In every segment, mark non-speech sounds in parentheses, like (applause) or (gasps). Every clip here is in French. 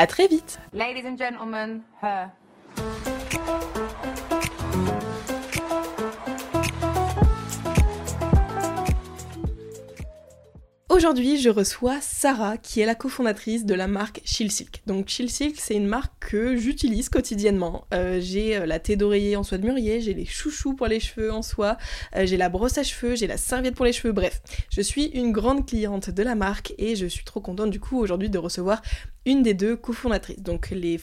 À très vite. Ladies and gentlemen, her. Aujourd'hui, je reçois Sarah, qui est la cofondatrice de la marque Chill Silk. Donc Chill Silk, c'est une marque que j'utilise quotidiennement. Euh, j'ai euh, la thé d'oreiller en soie de mûrier, j'ai les chouchous pour les cheveux en soie, euh, j'ai la brosse à cheveux, j'ai la serviette pour les cheveux. Bref, je suis une grande cliente de la marque et je suis trop contente du coup aujourd'hui de recevoir une des deux cofondatrices. Donc les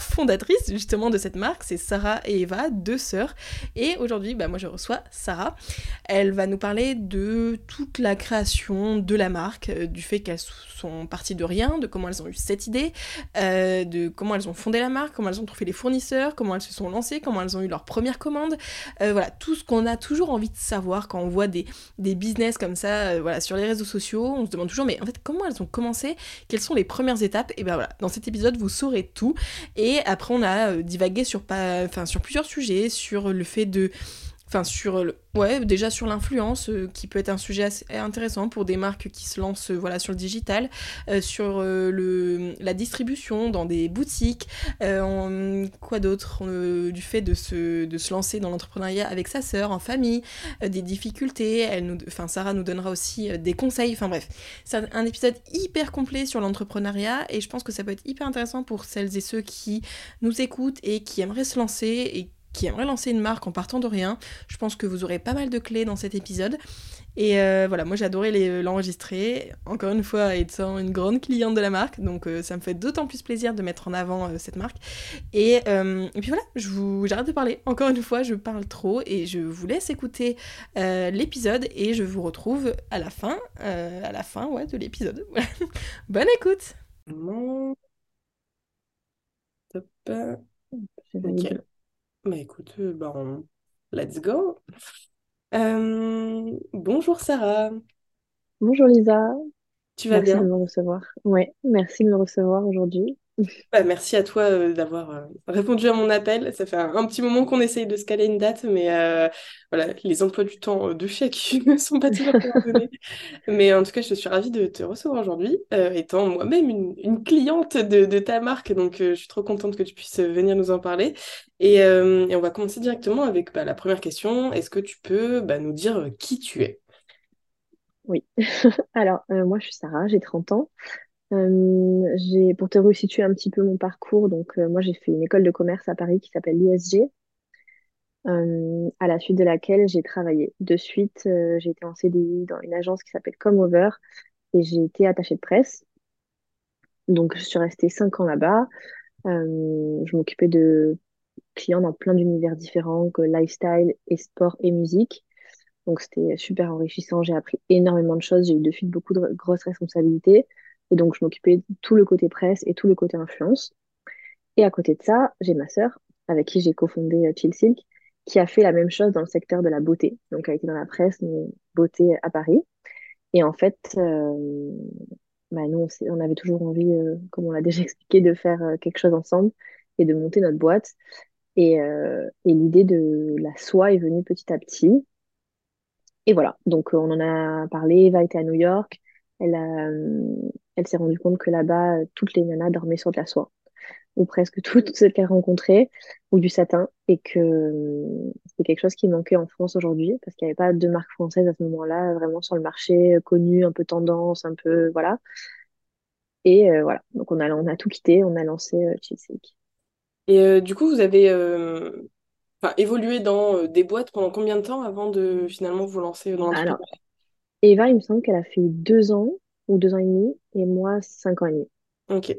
fondatrices justement de cette marque, c'est Sarah et Eva, deux sœurs. Et aujourd'hui, bah, moi je reçois Sarah. Elle va nous parler de toute la création de la marque, euh, du fait qu'elles sont parties de rien, de comment elles ont eu cette idée, euh, de comment elles ont fondé la marque, comment elles ont trouvé les fournisseurs, comment elles se sont lancées, comment elles ont eu leur première commande. Euh, voilà, tout ce qu'on a toujours envie de savoir quand on voit des, des business comme ça voilà, sur les réseaux sociaux. On se demande toujours, mais en fait, comment elles ont commencé? Quelles sont les premières étapes? Et bien voilà, dans cet épisode, vous saurez tout. Et et après, on a euh, divagué sur, sur plusieurs sujets, sur le fait de enfin sur le, ouais déjà sur l'influence euh, qui peut être un sujet assez intéressant pour des marques qui se lancent euh, voilà sur le digital sur le la distribution dans des boutiques quoi d'autre du fait de se de se lancer dans l'entrepreneuriat avec sa sœur en famille des difficultés elle nous enfin Sarah nous donnera aussi des conseils enfin bref. C'est un épisode hyper complet sur l'entrepreneuriat et je pense que ça peut être hyper intéressant pour celles et ceux qui nous écoutent et qui aimeraient se lancer et qui aimerait lancer une marque en partant de rien. Je pense que vous aurez pas mal de clés dans cet épisode. Et euh, voilà, moi j'ai adoré l'enregistrer. Encore une fois, étant une grande cliente de la marque, donc euh, ça me fait d'autant plus plaisir de mettre en avant euh, cette marque. Et, et, puis voilà, je vous, j'arrête de parler. Encore une fois, je parle trop et je vous laisse écouter l'épisode et je vous retrouve à la fin, à la fin ouais, de l'épisode. (laughs) Bonne écoute. Top. Bah écoute, euh, bah, let's go. Euh, bonjour Sarah, Bonjour Lisa, tu vas merci de bien? me recevoir. Ouais, merci de me recevoir aujourd'hui. Bah, merci à toi euh, d'avoir euh, répondu à mon appel. Ça fait un, petit moment qu'on essaye de se caler une date, mais euh, voilà, les emplois du temps de chèque (laughs) ne sont pas toujours coordonnés. Mais en tout cas, je suis ravie de te recevoir aujourd'hui, étant moi-même une, cliente de, ta marque. Donc, je suis trop contente que tu puisses venir nous en parler. Et, on va commencer directement avec bah, la première question. Est-ce que tu peux bah, nous dire qui tu es? Oui. (laughs) Alors, moi je suis Sarah, j'ai 30 ans. Euh, j'ai, pour te resituer un petit peu mon parcours, donc euh, moi j'ai fait une école de commerce à Paris qui s'appelle l'ISG, euh, à la suite de laquelle j'ai travaillé. De suite, j'ai été en CDI dans une agence qui s'appelle Comover et j'ai été attachée de presse. Donc je suis restée 5 ans là-bas. Je m'occupais de clients dans plein d'univers différents, que lifestyle et sport et musique. Donc c'était super enrichissant, j'ai appris énormément de choses, j'ai eu de suite beaucoup de grosses responsabilités. Et donc je m'occupais de tout le côté presse et tout le côté influence. Et à côté de ça, j'ai ma sœur, avec qui j'ai cofondé euh, Chill Silk, qui a fait la même chose dans le secteur de la beauté. Donc elle était dans la presse, mais beauté à Paris. Et en fait, euh, bah, nous, on, avait toujours envie, euh, comme on l'a (laughs) déjà expliqué, de faire quelque chose ensemble et de monter notre boîte. Et, et l'idée de la soie est venue petit à petit. Et voilà, donc on en a parlé. Eva était à New York. Elle a, euh, elle s'est rendue compte que là-bas, euh, toutes les nanas dormaient sur de la soie, ou presque toutes celles qu'elle rencontrait, ou du satin, et que euh, c'était quelque chose qui manquait en France aujourd'hui, parce qu'il n'y avait pas de marque française à ce moment-là, vraiment sur le marché, connue, un peu tendance, un peu, voilà. Et euh, voilà, donc on a, on a tout quitté, on a lancé euh. Et euh, du coup, vous avez évolué dans des boîtes pendant combien de temps avant de finalement vous lancer dans l'entrepreneuriat? Eva, il me semble qu'elle a fait deux ans, ou deux ans et demi, et moi, cinq ans et demi. Ok.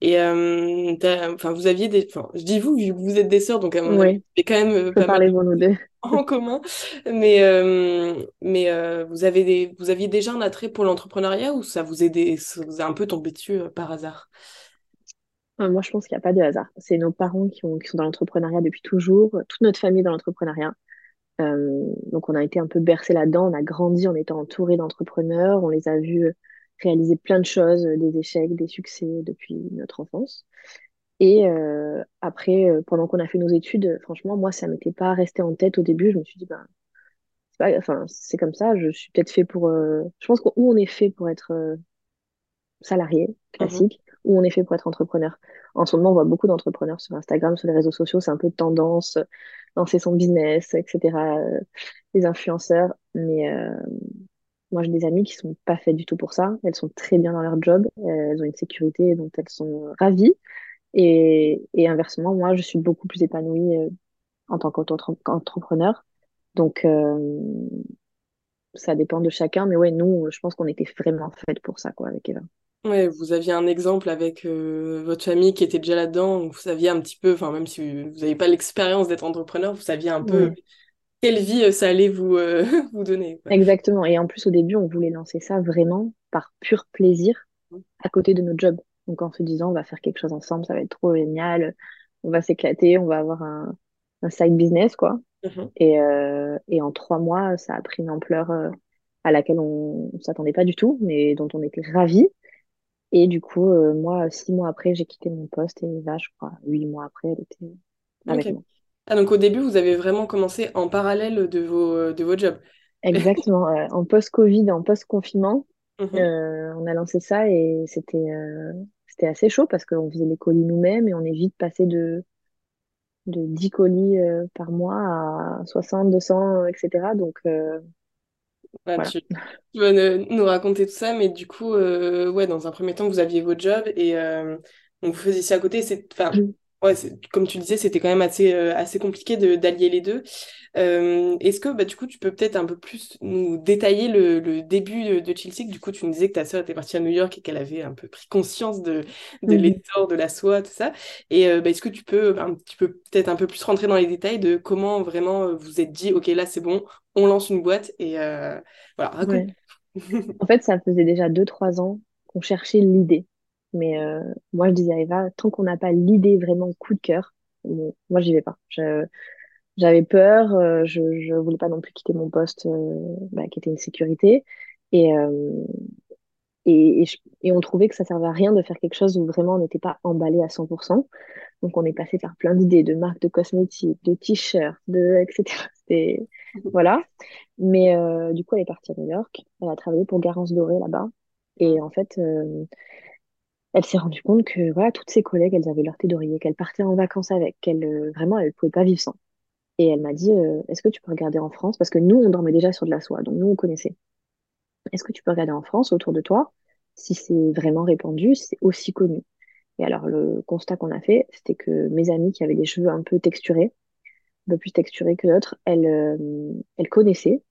Et euh, enfin, vous aviez des... Enfin, je dis vous, vu que vous êtes des sœurs, donc à mon avis, Oui, vous quand même euh, pas mal parler pour nous deux. en commun. Mais, euh, mais euh, vous avez des... vous aviez déjà un attrait pour l'entrepreneuriat ou ça vous aidait, ça vous a un peu tombé dessus euh, par hasard? Moi, je pense qu'il n'y a pas de hasard. C'est nos parents qui, ont, qui sont dans l'entrepreneuriat depuis toujours, toute notre famille dans l'entrepreneuriat. Euh, donc, on a été un peu bercé là-dedans. On a grandi en étant entouré d'entrepreneurs. On les a vus réaliser plein de choses, euh, des échecs, des succès depuis notre enfance. Et euh, après, euh, pendant qu'on a fait nos études, euh, franchement, moi, ça m'était pas resté en tête au début. Je me suis dit, ben, c'est pas, enfin, c'est comme ça. Je suis peut-être fait pour. euh, Je pense qu'on on est fait pour être euh, salarié Mhm. classique ou on est fait pour être entrepreneur. En ce moment, on voit beaucoup d'entrepreneurs sur Instagram, sur les réseaux sociaux, c'est un peu tendance, euh, lancer son business, etc. euh, les influenceurs. Mais euh, moi, j'ai des amies qui sont pas faites du tout pour ça. Elles sont très bien dans leur job, elles ont une sécurité dont elles sont ravies. Et, inversement, moi, je suis beaucoup plus épanouie en tant qu'entrepreneur. Donc, ça dépend de chacun. Mais ouais, nous, je pense qu'on était vraiment faites pour ça, avec Eva. Ouais, vous aviez un exemple avec euh, votre famille qui était déjà là-dedans, vous saviez un petit peu, enfin même si vous n'avez pas l'expérience d'être entrepreneur, vous saviez un peu quelle vie euh, ça allait vous, euh, (laughs) vous donner, quoi. Exactement. Et en plus, au début, on voulait lancer ça vraiment par pur plaisir à côté de notre job. Donc, en se disant, on va faire quelque chose ensemble, ça va être trop génial, on va s'éclater, on va avoir un, un side business, quoi. Mhm. Et, euh, et en trois mois, ça a pris une ampleur à laquelle on ne s'attendait pas du tout, mais dont on était ravis. Et du coup, euh, moi, six mois après, j'ai quitté mon poste et Eva, je crois, huit mois après, elle était avec moi. Ah, donc au début, vous avez vraiment commencé en parallèle de vos, euh, de vos jobs. Exactement. euh, en post-Covid, en post-confinement, Mhm. Euh, on a lancé ça et c'était euh, c'était assez chaud parce qu'on faisait les colis nous-mêmes et on est vite passé de, de 10 colis euh, par mois à 60, 200, etc. Donc voilà. tu, tu vas nous raconter tout ça, mais du coup, euh, ouais, dans un premier temps, vous aviez votre job et euh, donc vous faisiez ça à côté. C'est, enfin, ouais, comme tu disais, c'était quand même assez, euh, assez compliqué de, d'allier les deux. Euh, est-ce que, bah, du coup, tu peux peut-être un peu plus nous détailler le, le début de, Chilsick? Du coup, tu nous disais que ta sœur était partie à New York et qu'elle avait un peu pris conscience de, de l'essor de la soie, tout ça. Et bah, est-ce que tu peux, un petit peu, peut-être un peu plus rentrer dans les détails de comment vraiment vous êtes dit, OK, là, c'est bon, on lance une boîte et euh, voilà. En fait, ça faisait déjà deux trois ans qu'on cherchait l'idée. Mais euh, moi, je disais à Eva, tant qu'on n'a pas l'idée vraiment coup de cœur, bon, moi, j'y vais pas. J'avais peur, euh, je, je voulais pas non plus quitter mon poste euh, bah, qui était une sécurité. Et, et on trouvait que ça servait à rien de faire quelque chose où vraiment on n'était pas emballé à 100%. Donc on est passé par plein d'idées de marques de cosmétiques, de t-shirts, de etc. C'était voilà. Mais euh, du coup elle est partie à New York. Elle a travaillé pour Garance Doré là-bas. Et en fait euh, elle s'est rendue compte que voilà toutes ses collègues elles avaient leur thé d'oreiller, qu'elles partaient en vacances avec, qu'elle euh, vraiment elle pouvait pas vivre sans. Et elle m'a dit euh, est-ce que tu peux regarder en France? Parce que nous on dormait déjà sur de la soie donc nous on connaissait. Est-ce que tu peux regarder en France autour de toi? Si c'est vraiment répandu, si c'est aussi connu? Et alors, le constat qu'on a fait, c'était que mes amies qui avaient des cheveux un peu texturés, peu plus texturés que d'autres, elles, euh, elles connaissaient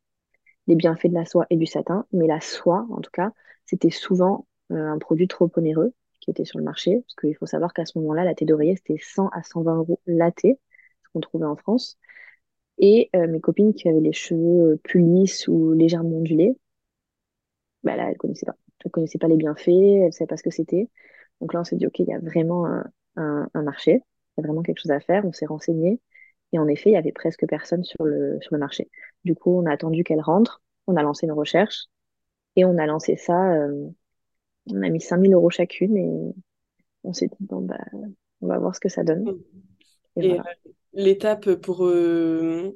les bienfaits de la soie et du satin, mais la soie, en tout cas, c'était souvent euh, un produit trop onéreux qui était sur le marché, parce qu'il faut savoir qu'à ce moment-là, la thé d'oreiller, c'était 100 à 120 euros la thé, ce qu'on trouvait en France. Et euh, mes copines qui avaient les cheveux plus lisses ou légèrement ondulés, bah là, elle connaissait pas. Elle connaissait pas les bienfaits, elle savait pas ce que c'était. Donc là, on s'est dit, OK, il y a vraiment un marché, il y a vraiment quelque chose à faire. On s'est renseigné. Et en effet, il y avait presque personne sur le, sur le marché. Du coup, on a attendu qu'elle rentre, on a lancé une recherche et on a lancé ça euh, On a mis 5000 euros chacune et on s'est dit, bon, bah, on va voir ce que ça donne. Et voilà. l'étape pour... euh,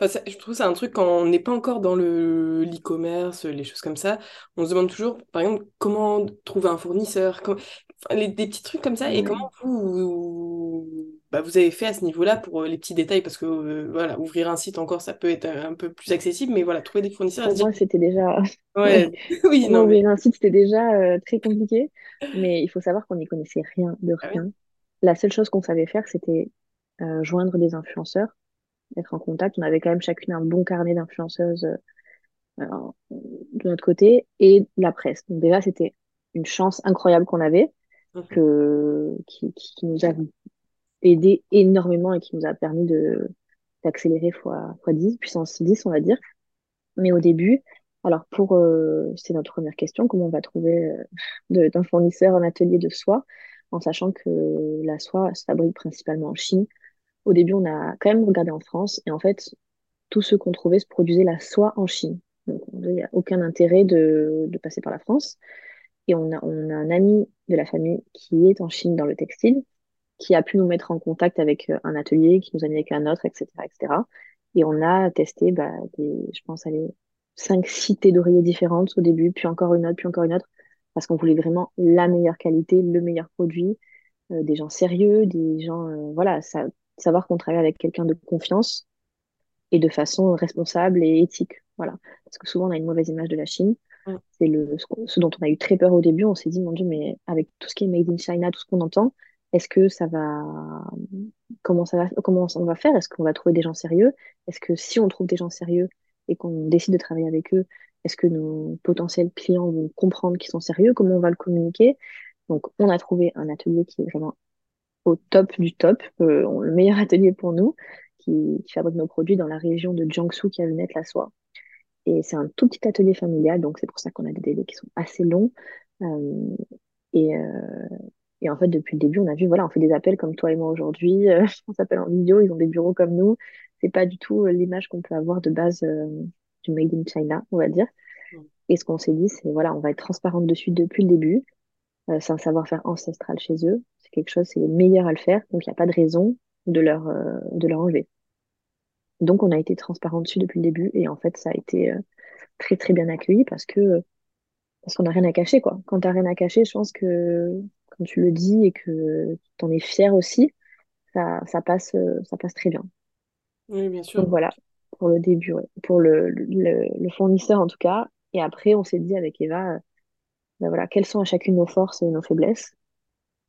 enfin, ça- je trouve que c'est un truc quand on n'est pas encore dans le l'e-commerce, les choses comme ça, on se demande toujours, par exemple, comment trouver un fournisseur, com- enfin, les- des petits trucs comme ça, et comment vous, vous, bah, vous avez fait à ce niveau-là pour euh, les petits détails, parce que euh, voilà, ouvrir un site encore, ça peut être un, un peu plus accessible, mais voilà, trouver des fournisseurs, Pour dire, moi, c'était déjà. (laughs) ouais, (laughs) oui, non, mais... ouvrir un site, c'était déjà euh, très compliqué. (laughs) Mais il faut savoir qu'on n'y connaissait rien de Ah rien. La seule chose qu'on savait faire, c'était euh, joindre des influenceurs, être en contact. On avait quand même chacune un bon carnet d'influenceuses euh, de notre côté et la presse. Donc déjà, c'était une chance incroyable qu'on avait, que, qui, qui nous a aidé énormément et qui nous a permis de d'accélérer fois, fois 10, puissance 10, on va dire. Mais au début, alors pour, euh, c'est notre première question, comment on va trouver euh, d'un fournisseur un atelier de soie, en sachant que la soie se fabrique principalement en Chine. Au début, on a quand même regardé en France, et en fait, tous ceux qu'on trouvait se produisaient la soie en Chine. Donc, il n'y a aucun intérêt de, de passer par la France. Et on a, on a un ami de la famille qui est en Chine dans le textile, qui a pu nous mettre en contact avec euh, un atelier, qui nous a mis avec un autre, etc., etc. Et on a testé, bah, des, je pense, aller cinq, six thés d'oreiller différentes au début, puis encore une autre, puis encore une autre, parce qu'on voulait vraiment la meilleure qualité, le meilleur produit, euh, des gens sérieux, des gens, euh, voilà, ça, savoir qu'on travaille avec quelqu'un de confiance et de façon responsable et éthique. Voilà. Parce que souvent, on a une mauvaise image de la Chine. Mm. C'est le, ce, ce dont on a eu très peur au début. On s'est dit, mon Dieu, mais avec tout ce qui est made in China, tout ce qu'on entend, est-ce que ça va, comment ça va, comment on va faire? Est-ce qu'on va trouver des gens sérieux? Est-ce que si on trouve des gens sérieux et qu'on décide de travailler avec eux, est-ce que nos potentiels clients vont comprendre qu'ils sont sérieux? Comment on va le communiquer? Donc, on a trouvé un atelier qui est vraiment au top du top, euh, le meilleur (laughs) atelier pour nous, qui, fabrique nos produits dans la région de Jiangsu qui a vu naître la soie. Et c'est un tout petit atelier familial, donc c'est pour ça qu'on a des délais qui sont assez longs. Euh, et, euh, et en fait, depuis le début, on a vu, voilà, on fait des appels comme toi et moi aujourd'hui, euh, (laughs) on s'appelle en vidéo, ils ont des bureaux comme nous. C'est pas du tout euh, l'image qu'on peut avoir de base euh, du Made in China, on va dire. Mm. Et ce qu'on s'est dit, c'est voilà, on va être transparente dessus depuis le début. Euh, c'est un savoir-faire ancestral chez eux. C'est quelque chose, c'est les meilleurs à le faire, donc il n'y a pas de raison de leur, de leur enlever. Donc on a été transparent dessus depuis le début et en fait ça a été très très bien accueilli parce que parce qu'on n'a rien à cacher quoi. Quand t'as rien à cacher, je pense que quand tu le dis et que t'en es fier aussi, ça, ça passe euh, ça passe très bien. Oui, bien Donc sûr. voilà pour le début, ouais. Pour le, le, le fournisseur en tout cas. Et après on s'est dit avec Eva, euh, ben voilà, quelles sont à chacune nos forces et nos faiblesses.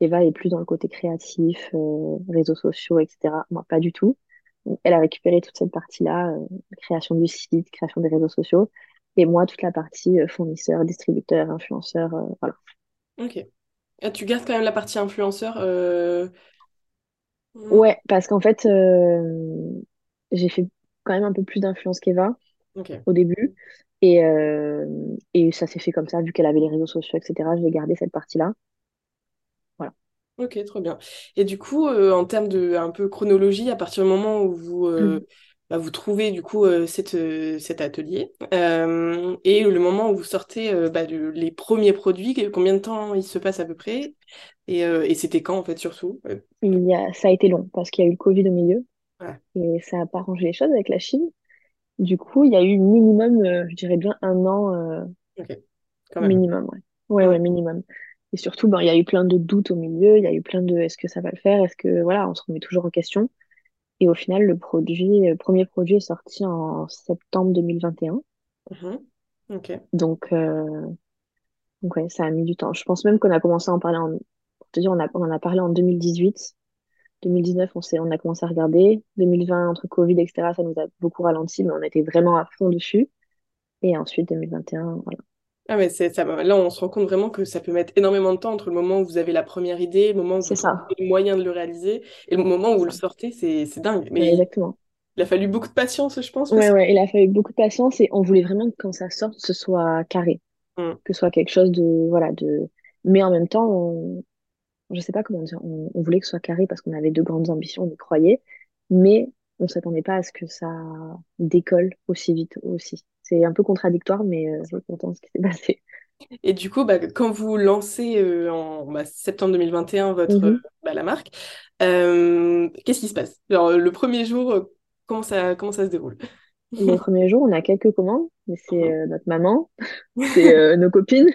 Eva est plus dans le côté créatif, euh, réseaux sociaux, etc. Moi, pas du tout. Donc, elle a récupéré toute cette partie-là, euh, création du site, création des réseaux sociaux. Et moi, toute la partie euh, fournisseur, distributeur, influenceur, voilà. Ok. Ah, tu gardes quand même la partie influenceur. euh, Ouais, parce qu'en fait, euh, j'ai fait quand même un peu plus d'influence qu'Eva Ok. au début. Et, euh, et ça s'est fait comme ça, vu qu'elle avait les réseaux sociaux, etc. Je vais garder cette partie-là. Voilà. Ok, trop bien. Et du coup, euh, en termes de un peu chronologie, à partir du moment où vous, euh, bah, vous trouvez du coup euh, cette, euh, cet atelier euh, et le moment où vous sortez bah, les premiers produits, combien de temps il se passe à peu près? Et, et c'était quand en fait surtout? Il y a, ça a été long parce qu'il y a eu le Covid au milieu ouais, et ça n'a pas arrangé les choses avec la Chine. Du coup, il y a eu minimum, je dirais bien un an euh, ok, quand même. minimum, ouais. Ouais, Ouais. minimum. Et surtout, ben, il y a eu plein de doutes au milieu, il y a eu plein de est-ce que ça va le faire, est-ce que, voilà, on se remet toujours en question. Et au final, le produit, le premier produit est sorti en septembre 2021. Mhm. Ok. Donc, euh, donc ouais, ça a mis du temps. Je pense même qu'on a commencé à en parler en, pour te dire, on a, on en a parlé en 2018. 2019, on s'est, on a commencé à regarder. 2020, entre Covid, etc., ça nous a beaucoup ralenti, mais on était vraiment à fond dessus. Et ensuite, 2021, voilà. Ah mais c'est ça, là on se rend compte vraiment que ça peut mettre énormément de temps entre le moment où vous avez la première idée, le moment où vous C'est trouvez ça, le moyen de le réaliser et le moment où vous le sortez, c'est dingue. Mais exactement. il a fallu beaucoup de patience, je pense Ouais, aussi. ouais, il a fallu beaucoup de patience et on voulait vraiment que quand ça sorte, ce soit carré, Mm. que ce soit quelque chose de, voilà, de, mais en même temps, on, je sais pas comment dire, on, on voulait que ce soit carré parce qu'on avait de grandes ambitions, on y croyait, mais on s'attendait pas à ce que ça décolle aussi vite aussi. C'est un peu contradictoire, mais euh, je suis contente de ce qui s'est passé. Et du coup, bah, quand vous lancez euh, en bah, septembre 2021 votre, Mhm. bah, la marque, euh, qu'est-ce qui se passe? Genre, le premier jour, comment ça, comment ça se déroule? Le premier jour, on a quelques commandes, mais c'est notre maman, (laughs) c'est nos copines,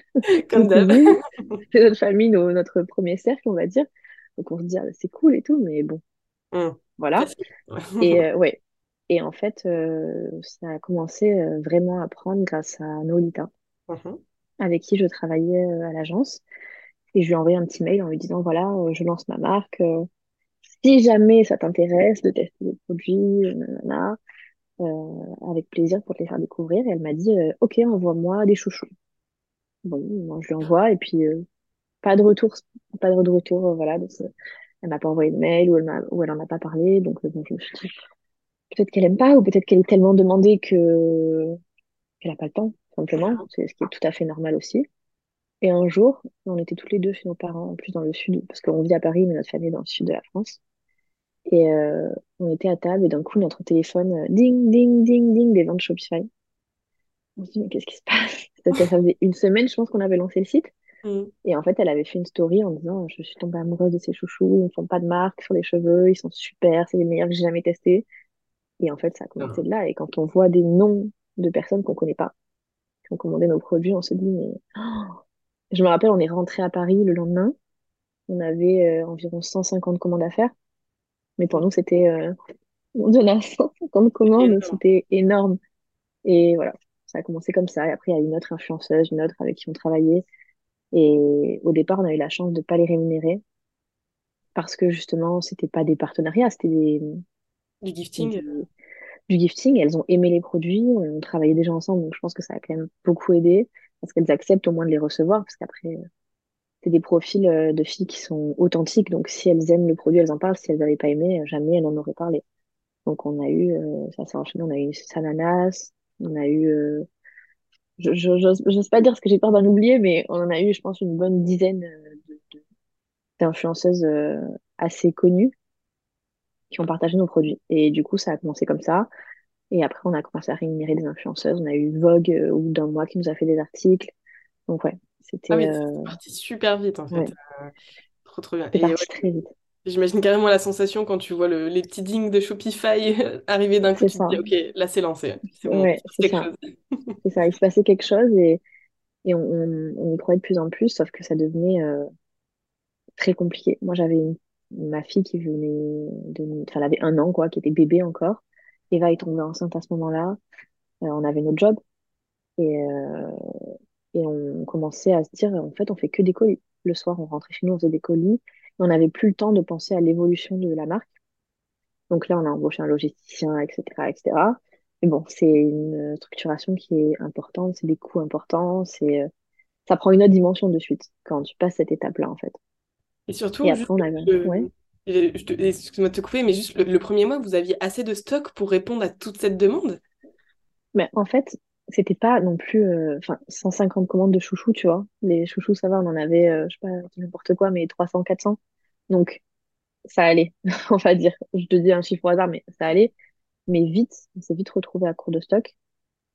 Comme (laughs) c'est notre famille, nos- notre premier cercle, on va dire. Donc on se dit, ah, c'est cool et tout, mais bon, Mhm. voilà. Et (laughs) ouais. Et en fait, euh, ça a commencé euh, vraiment à prendre grâce à Nolita, Mhm. avec qui je travaillais euh, à l'agence. Et je lui ai envoyé un petit mail en lui disant, voilà, je lance ma marque. si jamais ça t'intéresse de tester des produits, nanana, avec plaisir pour te les faire découvrir. Et elle m'a dit, ok, envoie-moi des chouchous. Bon, moi je lui envoie et puis pas de retour, pas de retour, voilà. Donc, elle m'a pas envoyé de mail ou elle ou elle en a pas parlé. Donc bon, je me suis dit, peut-être qu'elle aime pas ou peut-être qu'elle est tellement demandée que qu'elle a pas le temps, simplement. C'est ce qui est tout à fait normal aussi. Et un jour, on était tous les deux chez nos parents, en plus dans le sud, parce qu'on vit à Paris, mais notre famille est dans le sud de la France. Et euh, on était à table et d'un coup, notre téléphone, euh, ding, ding, ding, ding, des ventes Shopify. On se dit, mais qu'est-ce qui se passe? (laughs) Ça, faisait une semaine, je pense, qu'on avait lancé le site. Mhm. Et en fait, elle avait fait une story en disant, je suis tombée amoureuse de ces chouchous, ils ne font pas de marque sur les cheveux, ils sont super, c'est les meilleurs que j'ai jamais testés. Et en fait, ça a commencé de là. Et quand on voit des noms de personnes qu'on connaît pas, qui ont commandé nos produits, on se dit, mais oh je me rappelle, on est rentré à Paris le lendemain. On avait euh, environ 150 commandes à faire. Mais pour nous, c'était, euh, on a 150 commandes, c'était énorme. Et voilà, ça a commencé comme ça. Et après, il y a une autre influenceuse, une autre avec qui on travaillait. Et au départ, on a eu la chance de pas les rémunérer parce que justement, c'était pas des partenariats, c'était des, Du gifting. du gifting. Elles ont aimé les produits, on travaillait déjà ensemble, donc je pense que ça a quand même beaucoup aidé parce qu'elles acceptent au moins de les recevoir parce qu'après, euh, c'est des profils euh, de filles qui sont authentiques. Donc si elles aiment le produit, elles en parlent. Si elles n'avaient pas aimé, euh, jamais elles en auraient parlé. Donc on a eu, ça s'est enchaîné, on a eu Sananas, on a eu, euh, je, j'ose pas dire ce que j'ai peur d'en oublier, mais on en a eu, je pense, une bonne dizaine de, de- d'influenceuses euh, assez connues qui ont partagé nos produits. Et du coup, ça a commencé comme ça. Et après, on a commencé à rémunérer des influenceuses. On a eu Vogue euh, au bout d'un mois qui nous a fait des articles. Donc ouais, Ah c'était oui, euh, parti super vite en fait. ouais, Euh, trop trop bien. Et ouais, parti très vite. j'imagine carrément la sensation quand tu vois le- les petits dings de Shopify (laughs) arriver d'un coup, tu te ça. dis ok, là c'est lancé, c'est bon, Ouais, ça. (laughs) C'est ça. Il se passait quelque chose et, et on, on, on y croyait de plus en plus, sauf que ça devenait euh, très compliqué. Moi, j'avais une- ma fille qui venait de, enfin, elle avait un an, quoi, qui était bébé encore. Eva est tombée enceinte à ce moment-là. Euh, on avait notre job et, euh, et on commençait à se dire, en fait, on fait que des colis. Le soir, on rentrait chez nous, on faisait des colis. Et on n'avait plus le temps de penser à l'évolution de la marque. Donc là, on a embauché un logisticien, etc., etc. Mais bon, c'est une structuration qui est importante, c'est des coûts importants, c'est, euh, ça prend une autre dimension de suite quand tu passes cette étape-là, en fait. Et surtout, après, on a, le- excuse-moi de te couper, mais juste le, le premier mois, vous aviez assez de stock pour répondre à toute cette demande? Mais en fait, c'était pas non plus, euh, enfin, 150 commandes de chouchous, tu vois. Les chouchous, ça va, on en avait, euh, je sais pas, n'importe quoi, mais 300, 400. Donc, ça allait, (laughs) on va dire. Je te dis un chiffre au hasard, mais ça allait. Mais vite, on s'est vite retrouvé à court de stock.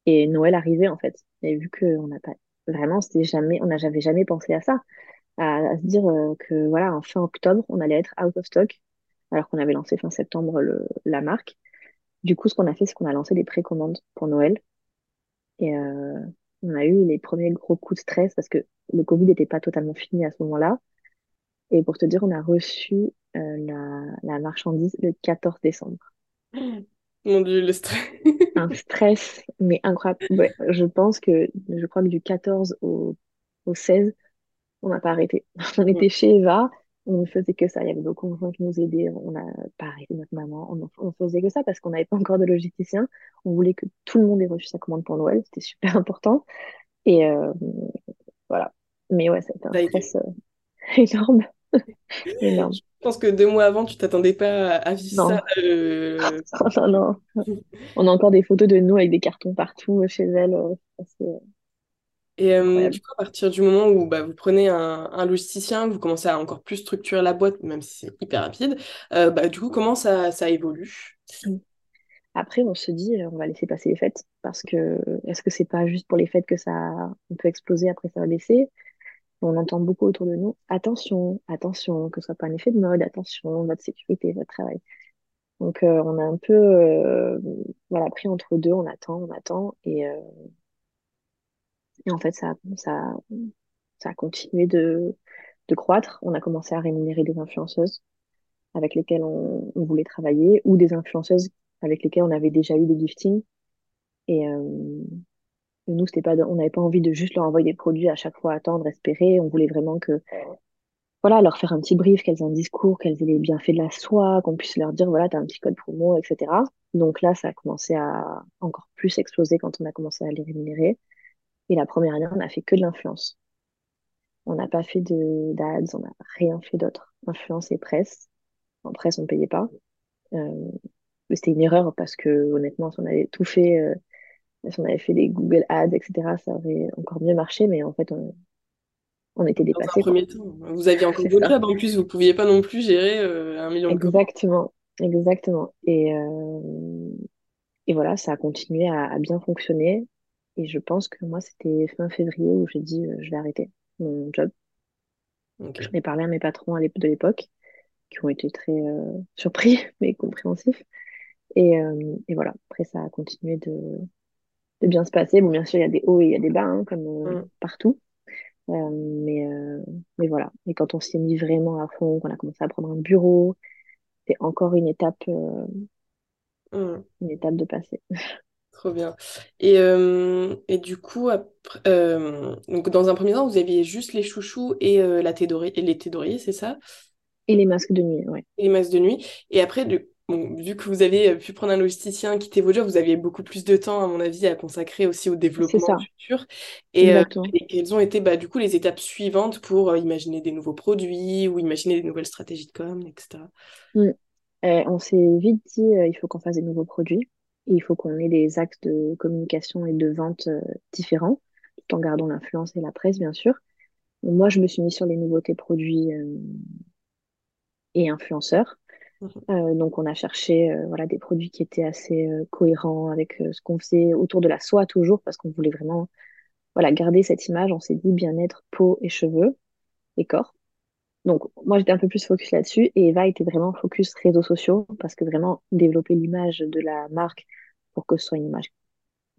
Et Noël arrivait, en fait. Et vu qu'on n'a pas, vraiment, c'était jamais, on n'a jamais, jamais pensé à ça. À, à se dire euh, que, voilà, en fin octobre, on allait être out of stock. Alors qu'on avait lancé fin septembre le, la marque. Du coup, ce qu'on a fait, c'est qu'on a lancé des précommandes pour Noël. Et euh, on a eu les premiers gros coups de stress parce que le Covid n'était pas totalement fini à ce moment-là. Et pour te dire, on a reçu euh, la, la marchandise le 14 décembre. (gasps) Mon Dieu, le stress. (laughs) Un stress, mais incroyable. Ouais, je pense que, je crois que du 14 au, au 16, on n'a pas arrêté. (laughs) On était chez Eva, on ne faisait que ça. Il y avait nos conjoints qui nous aidaient, on n'a pas arrêté notre maman, on, on faisait que ça parce qu'on n'avait pas encore de logisticien. On voulait que tout le monde ait reçu sa commande pour Noël, c'était super (laughs) important. Et euh, voilà. Mais ouais, c'était un été. stress euh, (laughs) énorme, énorme. Je pense que deux mois avant, tu t'attendais pas à, vivre Non, ça. euh, non, non. On a encore des photos de nous avec des cartons partout chez elle. c'est Et euh, du coup, à partir du moment où bah, vous prenez un, un logisticien, que vous commencez à encore plus structurer la boîte, même si c'est hyper rapide, euh, bah, du coup, comment ça, ça évolue? Après, on se dit, euh, on va laisser passer les fêtes parce que est-ce que c'est pas juste pour les fêtes que ça on peut exploser après ça va baisser? On entend beaucoup autour de nous attention attention que ce soit pas un effet de mode attention votre sécurité votre travail. Donc euh, on a un peu voilà pris entre deux on attend on attend et, et en fait ça ça ça a continué de de croître on a commencé à rémunérer des influenceuses avec lesquelles on, voulait travailler ou des influenceuses avec lesquelles on avait déjà eu des giftings et euh, nous, c'était pas, on n'avait pas envie de juste leur envoyer des produits à chaque fois, attendre, espérer. On voulait vraiment que, voilà, leur faire un petit brief, qu'elles aient un discours, qu'elles aient les bienfaits de la soie, qu'on puisse leur dire, voilà, t'as un petit code promo, etc. Donc là, ça a commencé à encore plus exploser quand on a commencé à les rémunérer. Et la première année, on a fait que de l'influence. On n'a pas fait de d'ads, on n'a rien fait d'autre. Influence et presse. En presse, on payait pas. Euh, c'était une erreur parce que honnêtement, si on avait tout fait, euh, si on avait fait des Google Ads, etc., ça aurait encore mieux marché, mais en fait, on, on était Dans un dépassés, quoi. premier temps, vous aviez encore jobs en plus, vous pouviez pas non plus gérer euh, un million de commandes. Exactement, exactement. Et, euh, et voilà, ça a continué à, à bien fonctionner. Et je pense que moi, c'était fin février où j'ai dit, euh, je vais arrêter mon job. Ok. J'en ai parlé à mes patrons à de l'époque, qui ont été très euh, (laughs) surpris, mais compréhensifs. Et, euh, et voilà, après, ça a continué de, de bien se passer. Bon, bien sûr, il y a des hauts et il y a des bas, hein, comme euh, Mm. partout. Euh, mais, euh, mais voilà. Et quand on s'est mis vraiment à fond, qu'on a commencé à prendre un bureau, c'est encore une étape, Mm. une étape de passer. (laughs) Trop bien. Et, euh, et du coup, après, euh, donc dans un premier temps, vous aviez juste les chouchous et, euh, la et les thés d'oreiller, c'est ça? Et les masques de nuit, ouais. Et les masques de nuit. Et après, bon, vu que vous avez pu prendre un logisticien, quitter vos jobs, vous aviez beaucoup plus de temps, à mon avis, à consacrer aussi au développement futur. Et, euh, et quelles ont été bah, du coup les étapes suivantes pour imaginer des nouveaux produits ou imaginer des nouvelles stratégies de com, etc. Mm. Euh, on s'est vite dit, il faut qu'on fasse des nouveaux produits. Et il faut qu'on ait des axes de communication et de vente euh, différents, tout en gardant l'influence et la presse, bien sûr. Moi, je me suis mis sur les nouveautés produits euh, et influenceurs. Mhm. Euh, donc, on a cherché voilà, des produits qui étaient assez cohérents avec ce qu'on faisait autour de la soie toujours, parce qu'on voulait vraiment voilà, garder cette image. On s'est dit bien-être, peau et cheveux et corps. Donc, moi, j'étais un peu plus focus là-dessus et Eva était vraiment focus réseaux sociaux parce que vraiment développer l'image de la marque pour que ce soit une image,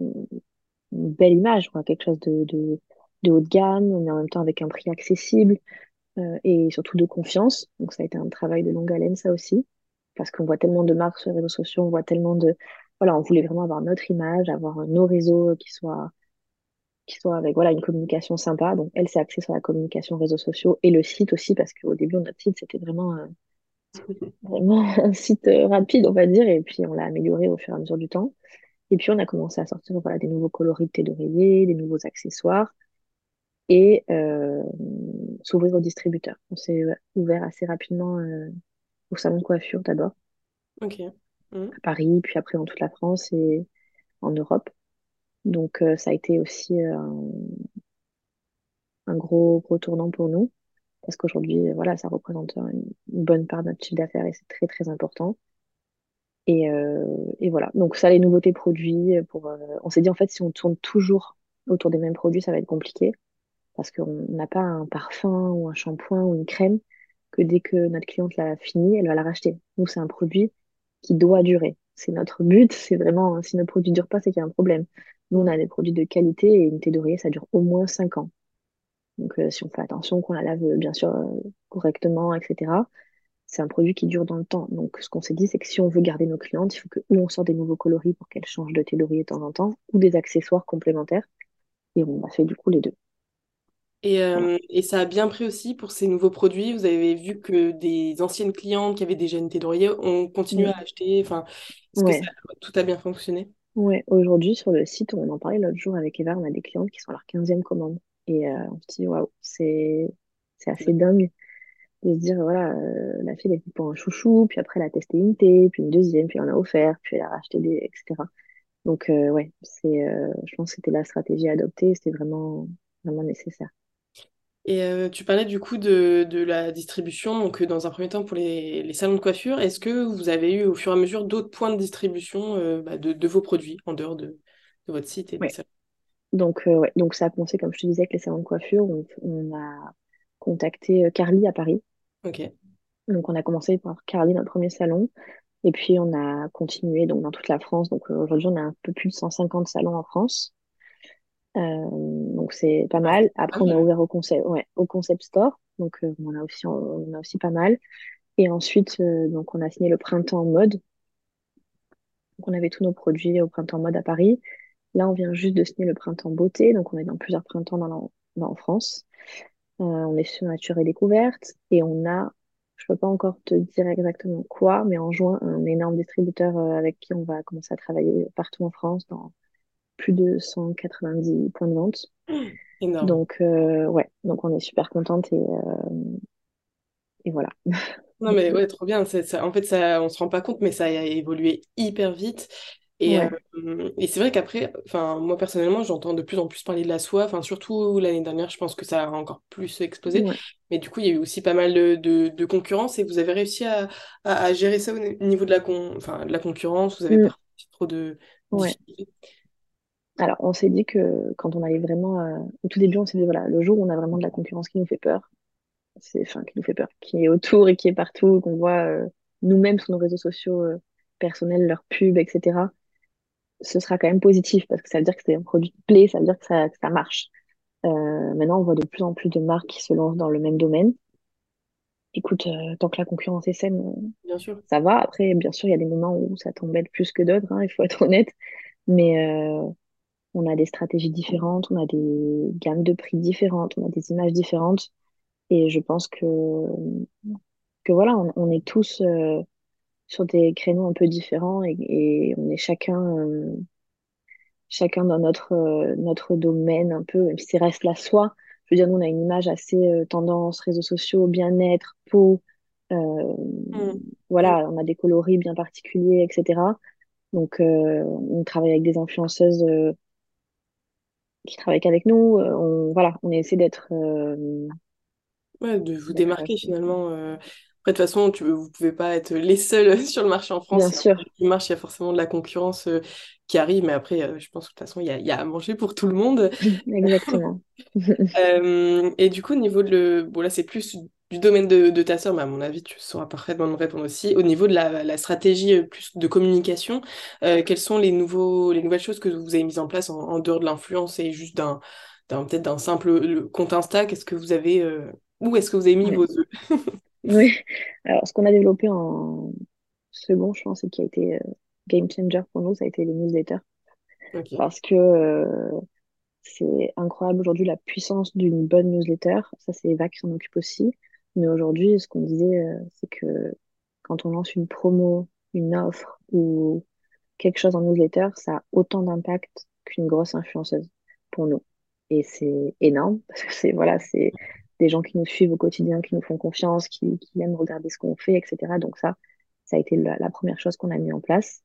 une belle image, quoi, quelque chose de, de, de haut de gamme, mais en même temps avec un prix accessible euh, et surtout de confiance. Donc, ça a été un travail de longue haleine, ça aussi, parce qu'on voit tellement de marques sur les réseaux sociaux, on voit tellement de... Voilà, on voulait vraiment avoir notre image, avoir nos réseaux qui soient, qui soient avec voilà, une communication sympa. Donc, elle s'est axée sur la communication réseaux sociaux et le site aussi, parce qu'au début, notre site, c'était vraiment, euh, vraiment (laughs) un site euh, rapide, on va dire, et puis on l'a amélioré au fur et à mesure du temps. Et puis, on a commencé à sortir voilà, des nouveaux coloris de thé d'oreiller, des nouveaux accessoires et euh, s'ouvrir aux distributeurs. On s'est ouvert assez rapidement euh, au salon de coiffure d'abord, Ok. Mhm. à Paris, puis après dans toute la France et en Europe. Donc euh, ça a été aussi euh, un, gros gros tournant pour nous parce qu'aujourd'hui euh, voilà ça représente une, bonne part de notre chiffre d'affaires et c'est très très important. Et, voilà donc ça les nouveautés produits pour on s'est dit en fait si on tourne toujours autour des mêmes produits ça va être compliqué parce qu'on n'a pas un parfum ou un shampoing ou une crème que dès que notre cliente l'a fini, elle va la racheter. Nous, c'est un produit qui doit durer. C'est notre but, c'est vraiment, si notre produit dure pas, c'est qu'il y a un problème. Nous, on a des produits de qualité et une thé d'oreiller, ça dure au moins 5 ans. Donc, euh, si on fait attention, qu'on la lave bien sûr euh, correctement, etc., c'est un produit qui dure dans le temps. Donc, ce qu'on s'est dit, c'est que si on veut garder nos clientes, il faut que ou on sort des nouveaux coloris pour qu'elles changent de thé d'oreiller de temps en temps, ou des accessoires complémentaires. Et on a fait du coup les deux. Et, euh, et ça a bien pris aussi pour ces nouveaux produits. Vous avez vu que des anciennes clientes qui avaient déjà une thé d'oreiller ont continué à acheter. Enfin, est-ce que ça, tout a bien fonctionné? Ouais, aujourd'hui sur le site, on en parlait l'autre jour avec Eva, on a des clientes qui sont à leur quinzième commande. Et euh, on se dit, waouh, c'est c'est assez dingue de se dire, voilà, euh, la fille elle est pour un chouchou, puis après elle a testé une thé, puis une deuxième, puis on a offert, puis elle a racheté des, etc. Donc euh, ouais, c'est, euh, je pense que c'était la stratégie à adopter, c'était vraiment, vraiment nécessaire. Et euh, tu parlais du coup de, de la distribution, donc euh, dans un premier temps pour les, les salons de coiffure, est-ce que vous avez eu au fur et à mesure d'autres points de distribution euh, bah, de, de vos produits en dehors de, de votre site et des salons? Donc, euh, ouais. Donc, ça a commencé, comme je te disais, avec les salons de coiffure. On, on a contacté Carly à Paris. Ok. Donc, on a commencé par Carly, notre premier salon. Et puis, on a continué donc, dans toute la France. Donc, aujourd'hui, on a un peu plus de 150 salons en France. Euh, donc, c'est pas mal. Après, on a mal. ouvert au concept, ouais, au concept store. Donc, euh, on a aussi, on a aussi pas mal. Et ensuite, euh, donc, on a signé le printemps mode. Donc, on avait tous nos produits au printemps mode à Paris. Là, on vient juste de signer le printemps beauté. Donc, on est dans plusieurs printemps dans, la- dans- en France. Euh, on est sur Nature et Découverte. Et on a, je peux pas encore te dire exactement quoi, mais en juin, un énorme distributeur avec qui on va commencer à travailler partout en France, dans plus de 190 points de vente. (gasps) Énorme. Donc, euh, ouais, donc on est super contente et, euh, et voilà. (laughs) Non, mais ouais, trop bien. C'est- ça, en fait, ça, on se rend pas compte, mais ça a évolué hyper vite. Et, Ouais, euh, et c'est vrai qu'après, moi personnellement, j'entends de plus en plus parler de la soie. Enfin, surtout l'année dernière, je pense que ça a encore plus explosé. ouais. Mais du coup, il y a eu aussi pas mal de, de, de concurrence et vous avez réussi à, à, à gérer ça au niveau de la, con, de la concurrence. Vous avez Mm, pas trop de ouais. Alors, on s'est dit que quand on allait vraiment, euh, au tout début, on s'est dit, voilà, le jour où on a vraiment de la concurrence qui nous fait peur, c'est, enfin, qui nous fait peur, qui est autour et qui est partout, qu'on voit euh, nous-mêmes sur nos réseaux sociaux euh, personnels, leurs pubs, etc., ce sera quand même positif parce que ça veut dire que c'est un produit qui plaît, ça veut dire que ça, que ça marche. Euh, maintenant, on voit de plus en plus de marques qui se lancent dans le même domaine. Écoute, euh, tant que la concurrence est saine, Bien sûr. ça va. Après, bien sûr, il y a des moments où ça t'embête plus que d'autres, hein, il faut être honnête. Mais euh, on a des stratégies différentes, on a des gammes de prix différentes, on a des images différentes. Et je pense que, que voilà, on, on est tous euh, sur des créneaux un peu différents et, et on est chacun, euh, chacun dans notre, euh, notre domaine un peu, même si reste la soi. Je veux dire, nous, on a une image assez tendance, réseaux sociaux, bien-être, peau. Mm. Mm. voilà, on a des coloris bien particuliers, etc. Donc, on travaille avec des influenceuses qui travaillent avec nous. Euh, on, voilà, on essaie d'être euh, Ouais, de vous démarquer finalement. euh. Après, de toute façon, tu, vous pouvez pas être les seuls (laughs) sur le marché en France. Bien Il sûr, qui marche, il y a forcément de la concurrence euh, qui arrive, mais après, euh, je pense que de toute façon, il y a, il y a à manger pour tout le monde. (laughs) exactement. (laughs) Euh, et du coup, au niveau de le... Bon, là, c'est plus du domaine de, de ta sœur, mais à mon avis, tu sauras parfaitement me répondre aussi. Au niveau de la, la stratégie euh, plus de communication, euh, quelles sont les nouveaux, les nouvelles choses que vous avez mises en place en, en dehors de l'influence et juste d'un, d'un peut-être d'un simple le compte Insta? Qu'est-ce que vous avez... euh, Où est-ce que vous avez mis Ouais. vos œufs? (laughs) Oui. Alors, ce qu'on a développé en second, je pense, et qui a été euh, game changer pour nous, ça a été les newsletters. Parce que euh, c'est incroyable aujourd'hui la puissance d'une bonne newsletter. Ça, c'est Eva qui s'en occupe aussi. Mais aujourd'hui, ce qu'on disait, euh, c'est que quand on lance une promo, une offre ou quelque chose en newsletter, ça a autant d'impact qu'une grosse influenceuse pour nous. Et c'est énorme parce que c'est voilà, c'est des gens qui nous suivent au quotidien, qui nous font confiance, qui, qui aiment regarder ce qu'on fait, etc. Donc ça, ça a été la, première chose qu'on a mis en place.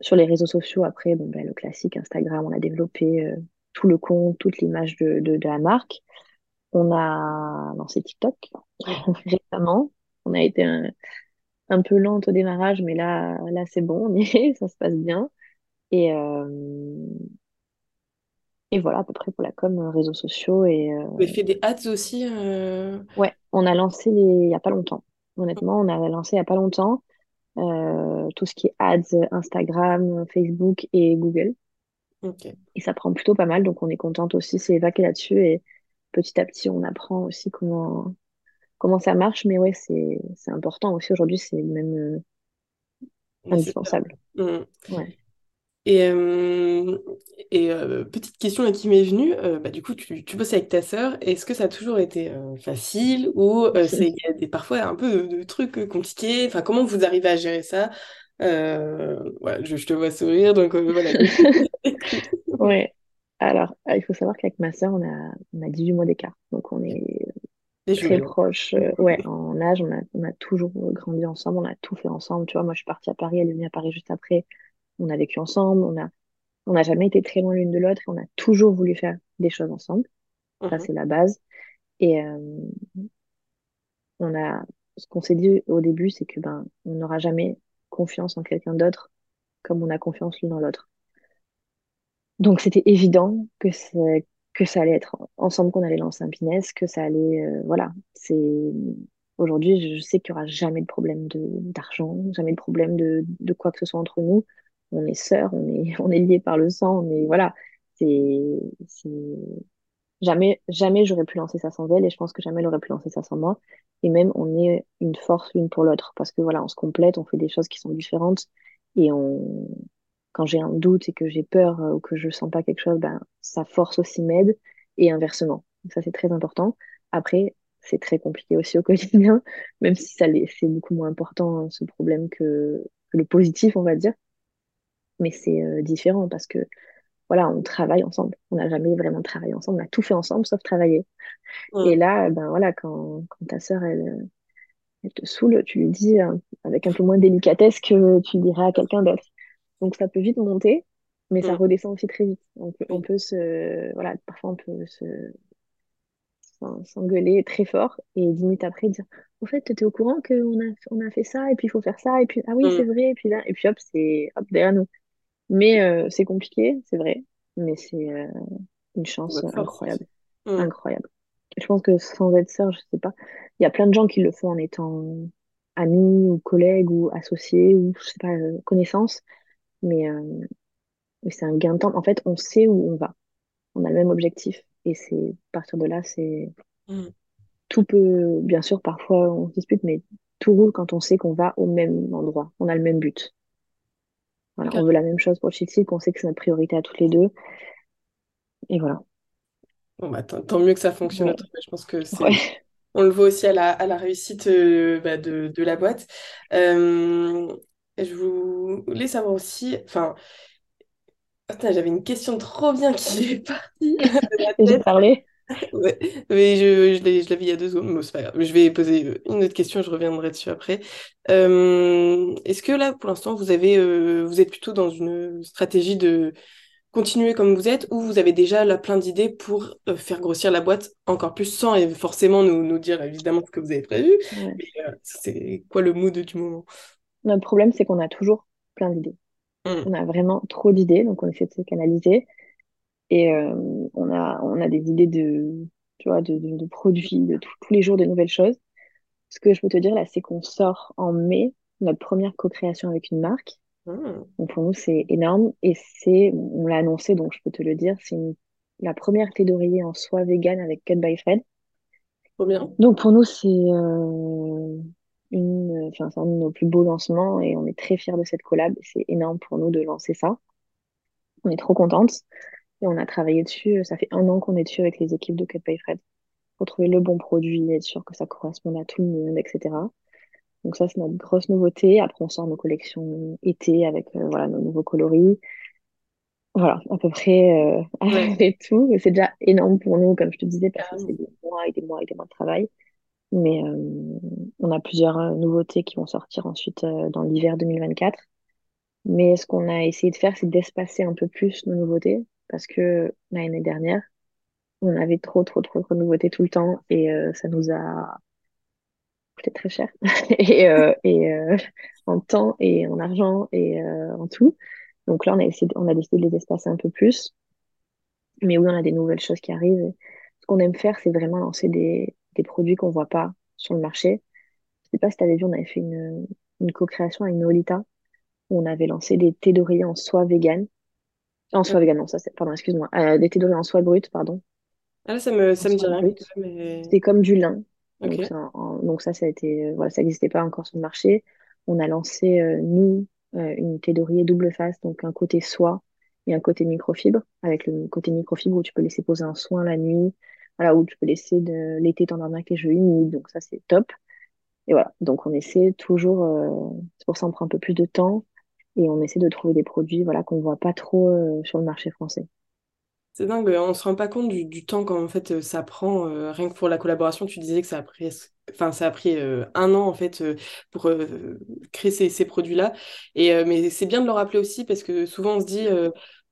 Sur les réseaux sociaux, après, bon, ben, le classique Instagram, on a développé euh, tout le compte, toute l'image de, de, de la marque. On a lancé TikTok (laughs) récemment. On a été un, un peu lente au démarrage, mais là, là c'est bon, (laughs) on y est, ça se passe bien. Et, euh, et voilà, à peu près pour la com, euh, réseaux sociaux. Et euh, Vous avez fait des ads aussi euh, ouais, on a lancé les... il n'y a pas longtemps. Honnêtement, on a lancé il n'y a pas longtemps tout ce qui est ads, Instagram, Facebook et Google. Et ça prend plutôt pas mal, donc on est contente aussi, c'est est là-dessus. Et petit à petit, on apprend aussi comment, comment ça marche. Mais ouais, c'est, important aussi aujourd'hui, c'est même euh, Nécessaire. indispensable. Mm. Ouais. Et, euh, et euh, petite question là qui m'est venue, euh, bah, du coup tu, tu bosses avec ta sœur, est-ce que ça a toujours été facile ou (laughs) c'est, il y a des, parfois un peu de, de trucs compliqués, enfin comment vous arrivez à gérer ça? Voilà, je, je te vois sourire, donc voilà. (laughs) Ouais. Alors, il faut savoir qu'avec ma sœur, on a, on a 18 mois d'écart. Donc, on est très proches. euh, (laughs) ouais, en âge, on a, on a toujours grandi ensemble, on a tout fait ensemble. Tu vois, moi, je suis partie à Paris, elle est venue à Paris juste après. On a vécu ensemble, on a, on n'a jamais été très loin l'une de l'autre et on a toujours voulu faire des choses ensemble. Ça, Mhm. c'est la base. Et euh, on a, ce qu'on s'est dit au début, c'est que ben, on n'aura jamais confiance en quelqu'un d'autre comme on a confiance l'un dans l'autre. Donc c'était évident que, que ça allait être ensemble qu'on allait lancer un business, que ça allait... euh, voilà, c'est... Aujourd'hui, je sais qu'il n'y aura jamais de problème d'argent, jamais de problème de, de quoi que ce soit entre nous. On est sœurs, on est, (laughs) on est liés par le sang, on est... Voilà, c'est- Jamais, jamais j'aurais pu lancer ça sans elle et je pense que jamais elle aurait pu lancer ça sans moi. Et même, on est une force l'une pour l'autre parce que voilà, on se complète, on fait des choses qui sont différentes et on, quand j'ai un doute et que j'ai peur euh, ou que je sens pas quelque chose, ben, sa force aussi m'aide et inversement. Donc ça, c'est très important. Après, c'est très compliqué aussi au quotidien, (laughs) même si ça c'est beaucoup moins important, hein, ce problème que, que le positif, on va dire. Mais c'est euh, différent parce que voilà, on travaille ensemble. On n'a jamais vraiment travaillé ensemble. On a tout fait ensemble sauf travailler. Et là, ben voilà, quand, quand ta sœur, elle, elle te saoule, tu lui dis euh, avec un peu moins de délicatesse que tu dirais à quelqu'un d'autre. Donc ça peut vite monter, mais ça Mm. redescend aussi très vite. On peut, on peut se, voilà, parfois on peut se s'en- s'engueuler très fort et dix minutes après dire, au fait, t'es au courant qu'on a, on a fait ça et puis il faut faire ça et puis ah oui, c'est Mm. vrai et puis là et puis hop, c'est hop derrière nous. Mais euh, c'est compliqué, c'est vrai, mais c'est euh, une C'est chance incroyable. Mm. incroyable. Je pense que sans être sœur, je sais pas, il y a plein de gens qui le font en étant amis ou collègues ou associés ou je sais pas, euh, connaissances, mais, euh, mais c'est un gain de temps. En fait, on sait où on va, on a le même objectif et c'est à partir de là, c'est Mm. tout peut, bien sûr, parfois on se dispute, mais tout roule quand on sait qu'on va au même endroit, on a le même but. Voilà, on veut la même chose pour le Chelsea, qu'on sait que c'est notre priorité à toutes les deux, et voilà. Bon, bah, tant, mieux que ça fonctionne Ouais. Je pense que c'est ouais. On le voit aussi à la, à la réussite euh, bah, de, de la boîte. Euh, je voulais savoir aussi, enfin, attends, j'avais une question trop bien qui est partie (laughs) J'ai parlé. (laughs) Ouais, mais je, je l'avais il y a deux secondes, mais bon, c'est pas grave. Je vais poser euh, une autre question, je reviendrai dessus après. Euh, est-ce que là, pour l'instant, vous avez, euh, vous êtes plutôt dans une stratégie de continuer comme vous êtes ou vous avez déjà là plein d'idées pour euh, faire grossir la boîte encore plus sans et forcément nous, nous dire évidemment ce que vous avez prévu, Ouais. mais c'est quoi le mood du moment? Notre problème, c'est qu'on a toujours plein d'idées. Hmm, On a vraiment trop d'idées, donc on essaie de se canaliser. Et euh, on a, on a des idées de, tu vois, de, de, de produits, de tout- tous les jours de nouvelles choses. Ce que je peux te dire là, c'est qu'on sort en mai notre première co-création avec une marque. hmm, Donc pour nous, c'est énorme. Et c'est, on l'a annoncé, donc je peux te le dire, c'est une- la première thé d'oreiller en soie vegan avec Cut by Fred. trop bien. Donc pour nous, c'est euh, une, enfin, c'est un de nos plus beaux lancements et on est très fiers de cette collab. C'est énorme pour nous de lancer ça. On est trop contente et on a travaillé dessus. Ça fait un an qu'on est dessus avec les équipes de Cut by Fred pour trouver le bon produit, être sûr que ça corresponde à tout le monde, etc. Donc ça, c'est notre grosse nouveauté. Après, on sort nos collections été avec euh, voilà, nos nouveaux coloris. Voilà, à peu près euh, (laughs) Ouais, et tout. C'est déjà énorme pour nous, comme je te disais, parce que c'est des mois et des mois et des mois de travail. Mais euh, on a plusieurs euh, nouveautés qui vont sortir ensuite euh, dans l'hiver 2024. Mais ce qu'on a essayé de faire, c'est d'espacer un peu plus nos nouveautés, parce que l'année dernière, on avait trop, trop, trop, trop de nouveautés tout le temps, et euh, ça nous a coûté très cher, (laughs) et, euh, et euh, en temps, et en argent, et en tout. Donc là, on a essayé, on a décidé de les espacer un peu plus. Mais oui, on a des nouvelles choses qui arrivent. Ce qu'on aime faire, c'est vraiment lancer des, des produits qu'on voit pas sur le marché. Je sais pas si tu avais vu, on avait fait une, une co-création avec Nolita, où on avait lancé des thés d'oreiller en soie vegan. En soie vegan, non, ça c'est, pardon, excuse-moi. Euh, des thés d'oreiller en soie brute, pardon. Ah, là, ça me, ça me dit rien mais C'est comme du lin. Donc, en- ça, ça a été, euh, voilà, ça n'existait pas encore sur le marché. On a lancé, euh, nous, euh, une thé d'oreiller double face, donc un côté soie et un côté microfibre, avec le côté microfibre où tu peux laisser poser un soin la nuit, voilà, où tu peux laisser de l'été t'endormir avec les cheveux humides, donc ça, c'est top. Et voilà, donc on essaie toujours, euh, c'est pour ça on prend un peu plus de temps et on essaie de trouver des produits, voilà, qu'on voit pas trop, euh, sur le marché français. C'est dingue, on se rend pas compte du, temps qu'en fait euh, ça prend, rien que pour la collaboration, tu disais que ça a pris, enfin, ça a pris un an en fait pour créer ces, ces produits-là. Et, mais c'est bien de le rappeler aussi parce que souvent on se dit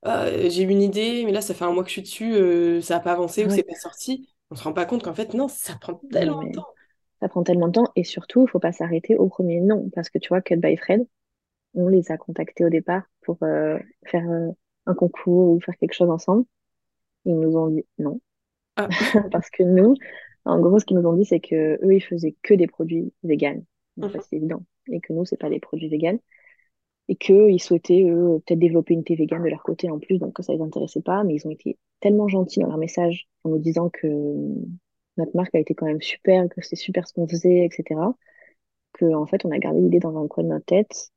euh, j'ai eu une idée, mais là ça fait un mois que je suis dessus, euh, ça n'a pas avancé ou c'est Ouais, pas sorti. On se rend pas compte qu'en fait non, ça prend tellement de temps. ça prend tellement de temps et surtout, il faut pas s'arrêter au premier non, parce que tu vois, Cut by Fred, on les a contactés au départ pour euh, faire euh, un concours ou faire quelque chose ensemble. Ils nous ont dit non. Ah. (laughs) Parce que nous, en gros, ce qu'ils nous ont dit, c'est que eux, ils faisaient que des produits véganes. Donc, Mhm. c'est évident. Et que nous, c'est pas des produits véganes. Et qu'ils souhaitaient, eux, peut-être développer une thé végane de leur côté en plus. Donc, ça les intéressait pas. Mais ils ont été tellement gentils dans leur message en nous disant que notre marque a été quand même super, que c'était super ce qu'on faisait, etc. Que, en fait, on a gardé l'idée dans un coin de notre tête.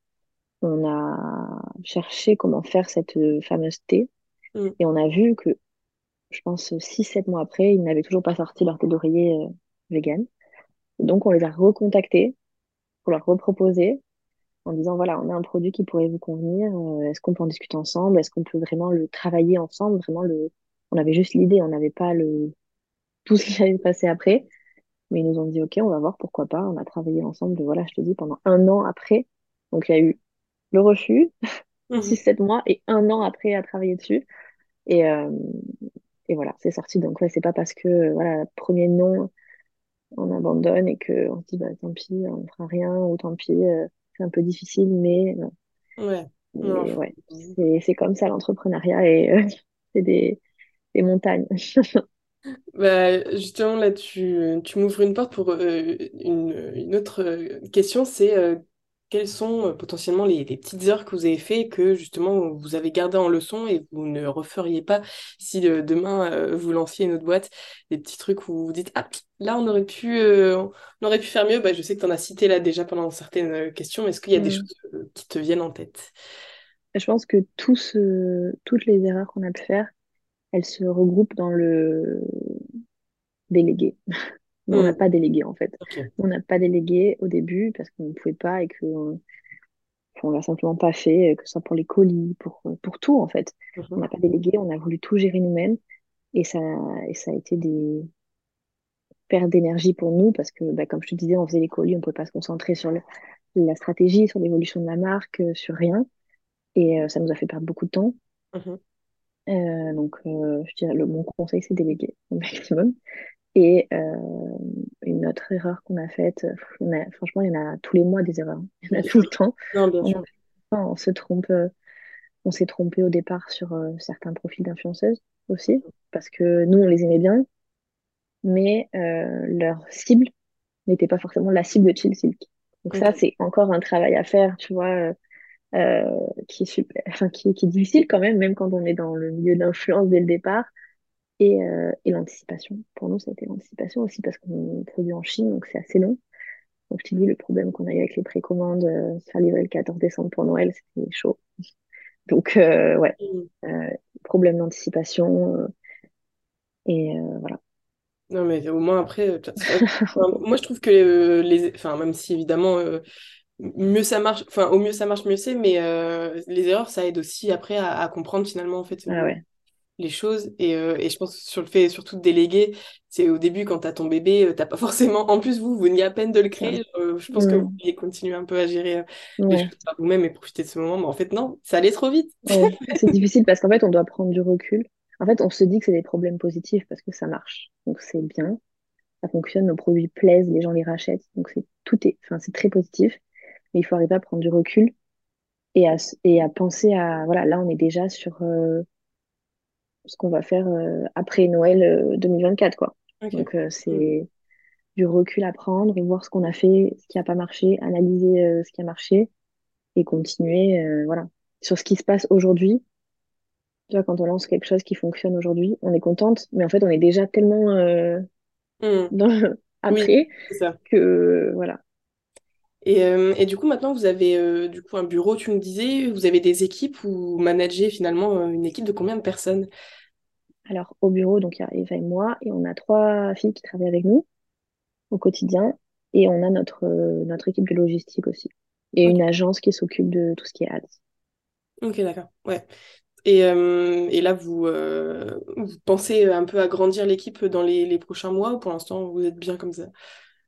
On a cherché comment faire cette euh, fameuse thé. Mhm. Et on a vu que, je pense, six sept mois après, ils n'avaient toujours pas sorti leur thé d'oreiller euh, vegan. Donc, on les a recontactés pour leur reproposer en disant, voilà, on a un produit qui pourrait vous convenir. euh, Est-ce qu'on peut en discuter ensemble? Est-ce qu'on peut vraiment le travailler ensemble? Vraiment le... On avait juste l'idée, on n'avait pas le... tout ce qui allait se passer après. Mais ils nous ont dit, OK, on va voir, pourquoi pas. On a travaillé ensemble, voilà, je te dis, pendant un an après. Donc, il y a eu le refus, six Mhm. sept mois, et un an après à travailler dessus. Et, euh, et voilà, c'est sorti. Donc, ouais, c'est pas parce que, voilà, premier non, on abandonne et que on se dit, bah, tant pis, on ne fera rien, ou tant pis, euh, c'est un peu difficile, mais, non. Ouais. Mais ouais, c'est, c'est comme ça l'entrepreneuriat et euh, (laughs) c'est des, des montagnes. (laughs) Bah, justement, là, tu, tu m'ouvres une porte pour euh, une, une autre euh, question, c'est euh, quelles sont euh, potentiellement les, les petites heures que vous avez fait que justement vous avez gardé en leçon et vous ne referiez pas si euh, demain euh, vous lanciez une autre boîte, des petits trucs où vous vous dites, ah, là, on aurait pu, euh, on aurait pu faire mieux. Bah, je sais que tu en as cité là déjà pendant certaines questions, mais est-ce qu'il y a des Mm. choses qui te viennent en tête? Je pense que toutes les erreurs qu'on a pu faire, elles se regroupent dans le délégué. Mais on n'a Hmm, pas délégué en fait. On n'a pas délégué au début parce qu'on ne pouvait pas et qu'on on l'a simplement pas fait, que ce soit pour les colis, pour, pour tout en fait. On Mhm, n'a pas délégué, on a voulu tout gérer nous-mêmes et ça, et ça a été des pertes d'énergie pour nous parce que, bah, comme je te disais, on faisait les colis, on ne pouvait pas se concentrer sur le- la stratégie, sur l'évolution de la marque, euh, sur rien. Et euh, ça nous a fait perdre beaucoup de temps. mhm. Euh, donc, euh, je dirais, le, mon conseil, c'est déléguer au maximum. Et euh, une autre erreur qu'on a faite, euh, a- franchement, il y en a tous les mois des erreurs. Il y en a tout le temps. Non, bien On, sûr. on se trompe, euh, on s'est trompé au départ sur euh, certains profils d'influenceuses aussi, parce que nous, on les aimait bien, mais euh, leur cible n'était pas forcément la cible de Chill Silk. Donc ça, c'est encore un travail à faire, tu vois, euh, qui est super, enfin, qui, qui est difficile quand même, même quand on est dans le milieu de l'influence dès le départ. Et, euh, et l'anticipation. Pour nous, ça a été l'anticipation aussi parce qu'on produit en Chine, donc c'est assez long. Donc, je t'ai dit, le problème qu'on a eu avec les précommandes, euh, faire livrer le 14 décembre pour Noël, c'était chaud. (laughs) Donc, euh, ouais, Hmm. euh, problème d'anticipation. euh, et voilà. Non, mais au moins après, moi je trouve que les, enfin, même si évidemment mieux ça marche, enfin au mieux ça marche, mieux c'est, mais euh, les erreurs ça aide aussi après à, à comprendre finalement en fait Ah ouais. Les choses. Et, euh, et je pense sur le fait surtout de déléguer, c'est au début quand t'as ton bébé, euh, t'as pas (laughs) forcément, en plus vous, vous venez à peine de le Ah, créer, euh, je pense que vous vouliez continuer un peu à gérer euh, les ouais. choses par vous-même et profiter de ce moment, mais en fait non, ça allait trop vite. Ouais. (laughs) C'est difficile parce qu'en fait, on doit prendre du recul. En fait, on se dit que c'est des problèmes positifs parce que ça marche. Donc, c'est bien. Ça fonctionne, nos produits plaisent, les gens les rachètent. Donc, c'est tout est, enfin, c'est très positif. Mais il faut arriver à prendre du recul et à, et à penser à, voilà, là, on est déjà sur euh, ce qu'on va faire euh, après Noël euh, 2024, quoi. Ok. Donc, euh, c'est du recul à prendre, voir ce qu'on a fait, ce qui n'a pas marché, analyser euh, ce qui a marché et continuer, euh, voilà. Sur ce qui se passe aujourd'hui, tu vois, quand on lance quelque chose qui fonctionne aujourd'hui, on est contente, mais en fait, on est déjà tellement euh, dans (laughs) Oui, après que, voilà. Et, euh, et du coup, maintenant, vous avez euh, du coup un bureau, tu me disais, vous avez des équipes ou managez finalement euh, une équipe de combien de personnes? Alors, au bureau, donc, il y a Eva et moi, et on a trois filles qui travaillent avec nous au quotidien, et on a notre, euh, notre équipe de logistique aussi, et une agence qui s'occupe de tout ce qui est ads. ok, d'accord. Ouais. Et, et là, vous, vous pensez un peu agrandir l'équipe dans les, les prochains mois ou pour l'instant, vous êtes bien comme ça?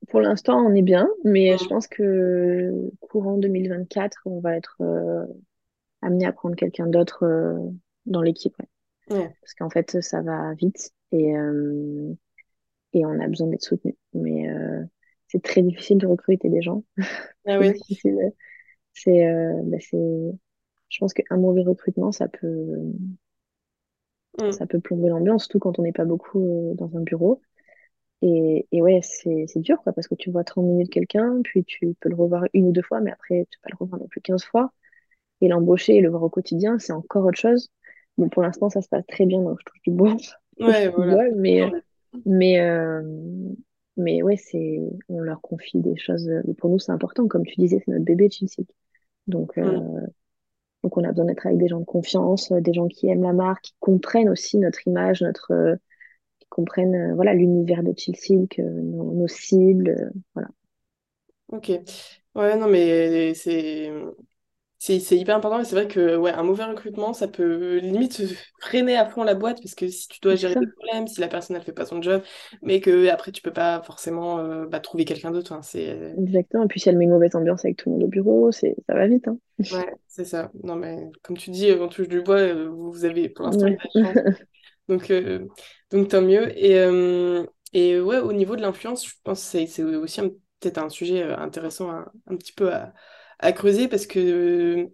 Pour l'instant, on est bien, mais je pense que courant 2024, on va être euh, amené à prendre quelqu'un d'autre euh, dans l'équipe, ouais. Ouais. Parce qu'en fait, ça va vite et, euh, et on a besoin d'être soutenu. Mais euh, c'est très difficile de recruter des gens, Ah (laughs) difficile. C'est euh, bah, c'est je pense qu'un mauvais recrutement, ça peut, Mm. ça peut plomber l'ambiance, surtout quand on n'est pas beaucoup dans un bureau. Et, et ouais, c'est dur, quoi, parce que tu vois 30 minutes quelqu'un, puis tu peux le revoir une ou deux fois, mais après, tu peux pas le revoir non plus 15 fois. Et l'embaucher et le voir au quotidien, c'est encore autre chose. Bon, pour l'instant, ça se passe très bien, donc je touche du bois, (laughs) Ouais, voilà. mais, Non, mais- euh, mais ouais, c'est, on leur confie des choses. Pour nous, c'est important. Comme tu disais, c'est notre bébé, Chelsea. Donc, euh, donc, on a besoin d'être avec des gens de confiance, des gens qui aiment la marque, qui comprennent aussi notre image, notre, euh, comprennent euh, voilà, l'univers de Chill Silk, euh, nos, nos cibles. euh, voilà. Ok. Ouais, non, mais c'est c'est hyper important. Et c'est vrai que ouais, un mauvais recrutement, ça peut limite freiner à fond la boîte parce que si tu dois gérer des problèmes, si la personne elle fait pas son job, mais que après tu peux pas forcément euh, bah, trouver quelqu'un d'autre. C'est exactement. Et puis, si elle met une mauvaise ambiance avec tout le monde au bureau, c'est, ça va vite. Hein. ouais, c'est ça. Non, mais comme tu dis, on touche du bois, vous avez pour l'instant Ouais. (laughs) Donc, euh, donc tant mieux. Et, euh, et ouais, au niveau de l'influence, je pense que c'est aussi peut-être un sujet euh, intéressant à- un petit peu à, à creuser parce que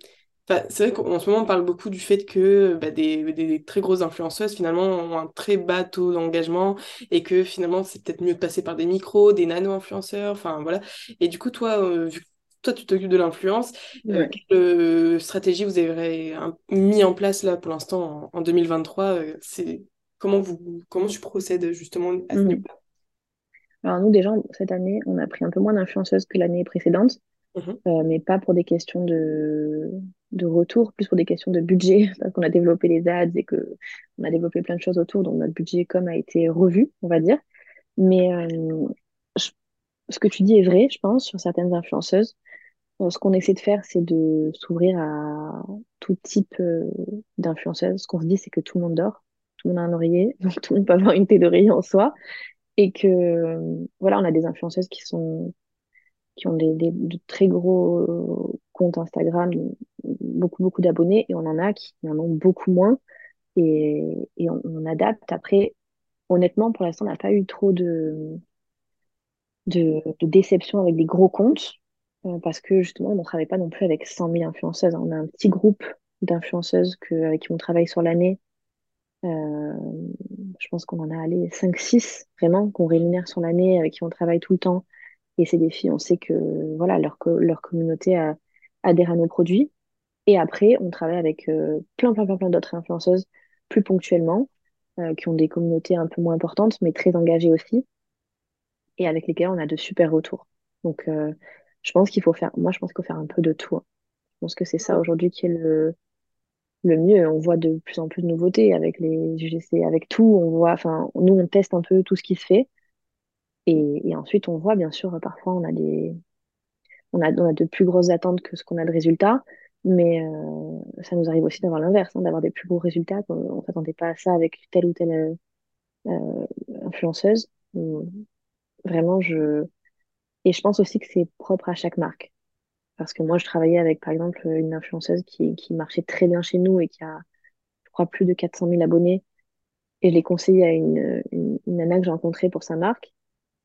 c'est vrai qu'en ce moment on parle beaucoup du fait que bah, des, des- des très grosses influenceuses finalement ont un très bas taux d'engagement et que finalement c'est peut-être mieux de passer par des micros, des nano-influenceurs, enfin voilà. Et du coup, toi, euh, vu que toi tu t'occupes de l'influence, euh, Ouais. quelle euh, stratégie vous avez mis en place là pour l'instant en, en 2023? euh, c'est comment vous comment tu procèdes justement à ce Mhm. niveau-là? Alors nous, déjà, cette année, on a pris un peu moins d'influenceuses que l'année précédente, euh, mais pas pour des questions de, de retour, plus pour des questions de budget, (laughs) parce qu'on a développé les ads et que on a développé plein de choses autour, donc notre budget com a été revu, on va dire. Mais euh, je- ce que tu dis est vrai, je pense, sur certaines influenceuses. Euh, ce qu'on essaie de faire, c'est de s'ouvrir à tout type euh, d'influenceuses. Ce qu'on se dit, c'est que tout le monde dort, tout le monde a un oreiller, (laughs) donc tout le monde peut avoir une tête d'oreiller en soi et que euh, voilà, on a des influenceuses qui sont qui ont des, des- de très gros comptes Instagram, beaucoup beaucoup d'abonnés, et on en a qui en ont beaucoup moins, et, et on, on adapte. Après, honnêtement, pour l'instant, on n'a pas eu trop de, de, de déception avec des gros comptes, euh, parce que justement, on ne travaille pas non plus avec 100 000 influenceuses. On a un petit groupe d'influenceuses avec qui on travaille sur l'année. Euh, je pense qu'on en a allé cinq six vraiment, qu'on rémunère sur l'année, avec qui on travaille tout le temps. Et c'est des filles, on sait que voilà, leur, leur communauté a- adhère à nos produits. Et après, on travaille avec euh, plein, plein, plein, plein d'autres influenceuses plus ponctuellement, qui ont des communautés un peu moins importantes, mais très engagées aussi, et avec lesquelles on a de super retours. Donc, je pense qu'il faut faire, moi, je pense qu'il faut faire un peu de tout. hein. Je pense que c'est ça aujourd'hui qui est le, le mieux. On voit de plus en plus de nouveautés avec les UGC, avec tout. On voit, enfin, nous, on teste un peu tout ce qui se fait. Et, et ensuite, on voit, bien sûr, parfois, on a des, on a, on a de plus grosses attentes que ce qu'on a de résultats. Mais euh, ça nous arrive aussi d'avoir l'inverse, hein, d'avoir des plus gros résultats. On ne s'attendait pas à ça avec telle ou telle euh, influenceuse. Hum, Vraiment, je... Et je pense aussi que c'est propre à chaque marque. Parce que moi, je travaillais avec, par exemple, une influenceuse qui, qui marchait très bien chez nous et qui a, je crois, plus de 400 000 abonnés. Et je l'ai conseillé à une, une, une nana que j'ai rencontrée pour sa marque.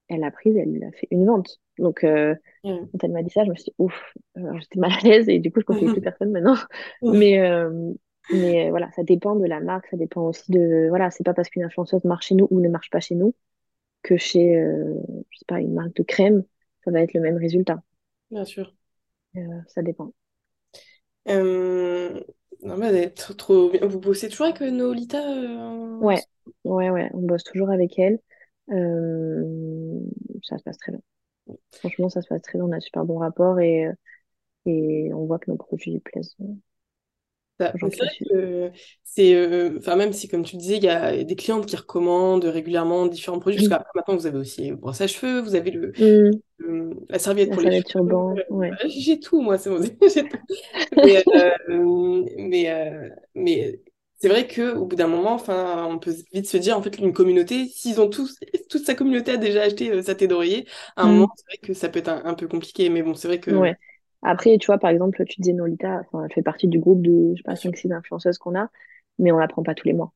Elle l'a prise, elle a fait une vente. Donc, euh, quand elle m'a dit ça, je me suis dit, ouf, Alors, j'étais mal à l'aise et du coup, je (laughs) conseille plus personne maintenant. Mais, euh, mais euh, voilà, ça dépend de la marque, ça dépend aussi de, voilà, c'est pas parce qu'une influenceuse marche chez nous ou ne marche pas chez nous que chez, euh, je sais pas, une marque de crème, ça va être le même résultat. Bien sûr. Euh, ça dépend. Euh, Non, mais trop, trop bien. Vous bossez toujours avec euh, Nolita euh, Ouais, ouais, ouais, on bosse toujours avec elle. Euh, ça se passe très bien. Franchement, ça se passe très bien. On a un super bon rapport et, et on voit que nos produits plaisent Mais qui c'est que euh, enfin même si comme tu disais, il y a des clientes qui recommandent régulièrement différents produits, parce qu'après maintenant vous avez aussi le brosse à cheveux, vous avez le, le- la serviette la pour les cheveux, euh, ouais. bah, (laughs) j'ai tout moi, c'est bon. (laughs) Mais, euh, mais, euh, mais c'est vrai qu'au bout d'un moment, enfin, on peut vite se dire en fait une communauté, s'ils ont tous, (laughs) toute sa communauté a déjà acheté euh, sa tête d'oreiller, à un moment Hum, c'est vrai que ça peut être un, un peu compliqué, mais bon c'est vrai que ouais. Après, tu vois, par exemple, tu disais Nolita, enfin, elle fait partie du groupe de, je sais pas, sûr. 5-6 influenceuses qu'on a, mais on la prend pas tous les mois.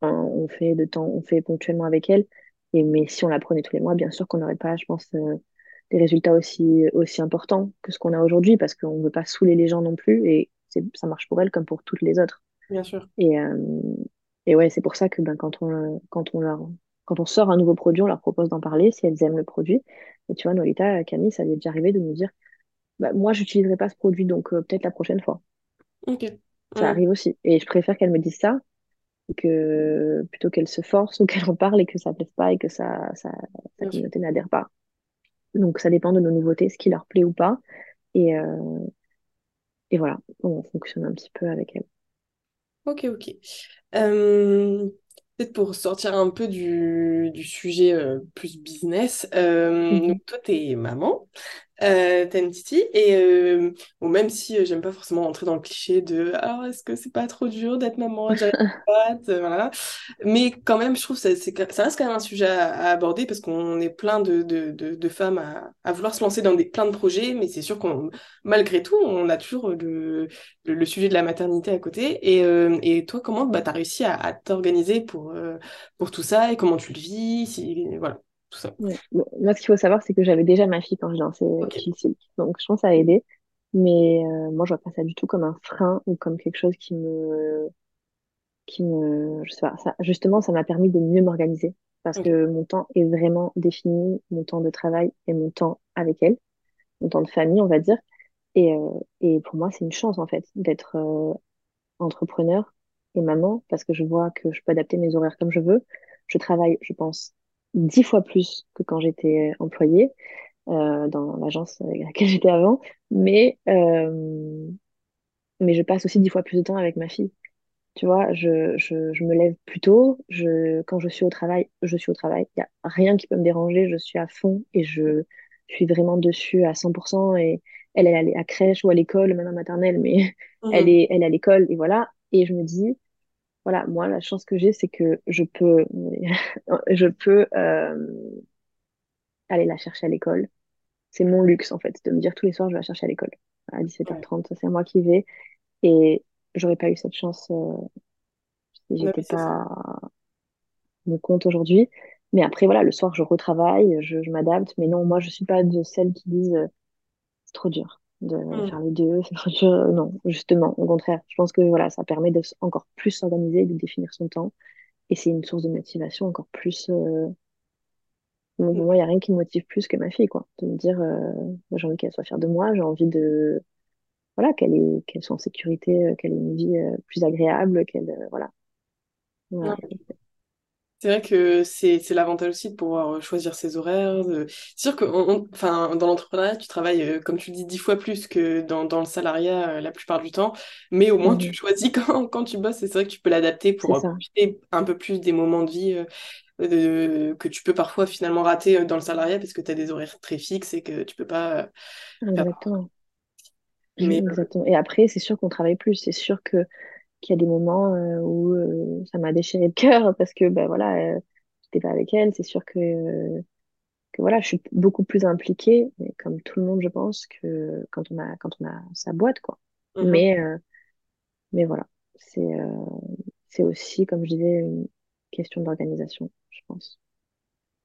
Enfin, on fait de temps, on fait ponctuellement avec elle. Et, mais si on la prenait tous les mois, bien sûr qu'on n'aurait pas, je pense, euh, des résultats aussi, aussi importants que ce qu'on a aujourd'hui parce qu'on ne veut pas saouler les gens non plus. Et ça marche pour elles comme pour toutes les autres. Bien sûr. Et, euh, et ouais, c'est pour ça que ben, quand, on, quand, on leur, quand on sort un nouveau produit, on leur propose d'en parler si elles aiment le produit. Et tu vois, Nolita, Camille, ça lui est déjà arrivé de nous dire bah, Moi, je n'utiliserai pas ce produit, donc euh, peut-être la prochaine fois. Ok. Ça arrive aussi. Et je préfère qu'elles me disent ça que plutôt qu'elles se forcent (laughs) ou qu'elles en parlent et que ça ne plaise pas et que ça, ça, sa communauté n'adhère pas. Donc ça dépend de nos nouveautés, ce qui leur plaît ou pas. Et, euh, et voilà, on fonctionne un petit peu avec elles. Ok, ok. Euh, peut-être pour sortir un peu du, du sujet euh, plus business, donc toi, tu es maman euh, Titi. Et euh, bon, même si euh, j'aime pas forcément rentrer dans le cliché de alors est-ce que c'est pas trop dur d'être maman, (laughs) euh, voilà. Mais quand même, je trouve que ça, ça reste quand même un sujet à, aborder parce qu'on est plein de, de, de, femmes à, à, vouloir se lancer dans des, plein de projets, mais c'est sûr qu'on malgré tout, on a toujours le, le, sujet de la maternité à côté. Et, et toi, comment bah, tu as réussi à, à t'organiser pour, pour tout ça et comment tu le vis si, voilà ça. moi, ce qu'il faut savoir, c'est que j'avais déjà ma fille quand je lançais okay. Donc, je pense que ça a aidé. Mais euh, moi, je vois pas ça du tout comme un frein ou comme quelque chose qui me. Qui me je sais pas, ça, justement, ça m'a permis de mieux m'organiser. Parce que mon temps est vraiment défini, mon temps de travail et mon temps avec elle, mon temps de famille, on va dire. Et, euh, et pour moi, c'est une chance, en fait, d'être euh, entrepreneur et maman, parce que je vois que je peux adapter mes horaires comme je veux. Je travaille, je pense, dix fois plus que quand j'étais employée euh, dans l'agence avec laquelle j'étais avant, mais, euh, mais je passe aussi dix fois plus de temps avec ma fille. Tu vois, je, je, je me lève plus tôt, je, quand je suis au travail, je suis au travail, il n'y a rien qui peut me déranger, je suis à fond et je, suis vraiment dessus à 100% et elle, elle est à crèche ou à l'école, même à maternelle, mais elle mhm. est, elle est à l'école et voilà. Et je me dis, voilà, moi, la chance que j'ai, c'est que je peux, (laughs) je peux euh, aller la chercher à l'école. C'est mon luxe, en fait, de me dire tous les soirs, je vais la chercher à l'école. À 17h30, c'est moi qui vais. Et j'aurais pas eu cette chance euh, si j'étais pas mon compte aujourd'hui. Mais après, voilà, le soir, je retravaille, je, je m'adapte. Mais non, moi, je suis pas de celles qui disent euh, c'est trop dur de mm. faire les deux. (laughs) Non, justement, au contraire. Je pense que voilà, ça permet de encore plus s'organiser, de définir son temps. Et c'est une source de motivation encore plus. Euh... Moi, il n'y a rien qui me motive plus que ma fille, quoi. De me dire, euh, j'ai envie qu'elle soit fière de moi, j'ai envie de. Voilà, qu'elle qu'elle soit en sécurité, euh, qu'elle ait une vie euh, plus agréable, qu'elle. voilà. voilà. C'est vrai que c'est l'avantage aussi de pouvoir euh, choisir ses horaires. C'est sûr que enfin, dans l'entrepreneuriat, tu travailles, euh, comme tu dis, dix fois plus que dans, dans le salariat euh, la plupart du temps, mais au moins tu mmh (laughs) choisis quand, quand tu bosses c'est vrai que tu peux l'adapter pour profiter un peu plus des moments de vie que tu peux parfois finalement rater dans le salariat parce que tu as des horaires très fixes et que tu peux pas... Exactement. Mais... Exactement. Et après, c'est sûr qu'on travaille plus. C'est sûr que qu'il y a des moments euh, où euh, ça m'a déchiré le cœur (laughs) parce que ben voilà, euh, j'étais pas avec elle. C'est sûr que que voilà, je suis beaucoup plus impliquée, mais comme tout le monde, je pense que quand on a quand on a sa boîte quoi. Mm-hmm. Mais mais voilà, c'est c'est aussi comme je disais une question d'organisation, je pense.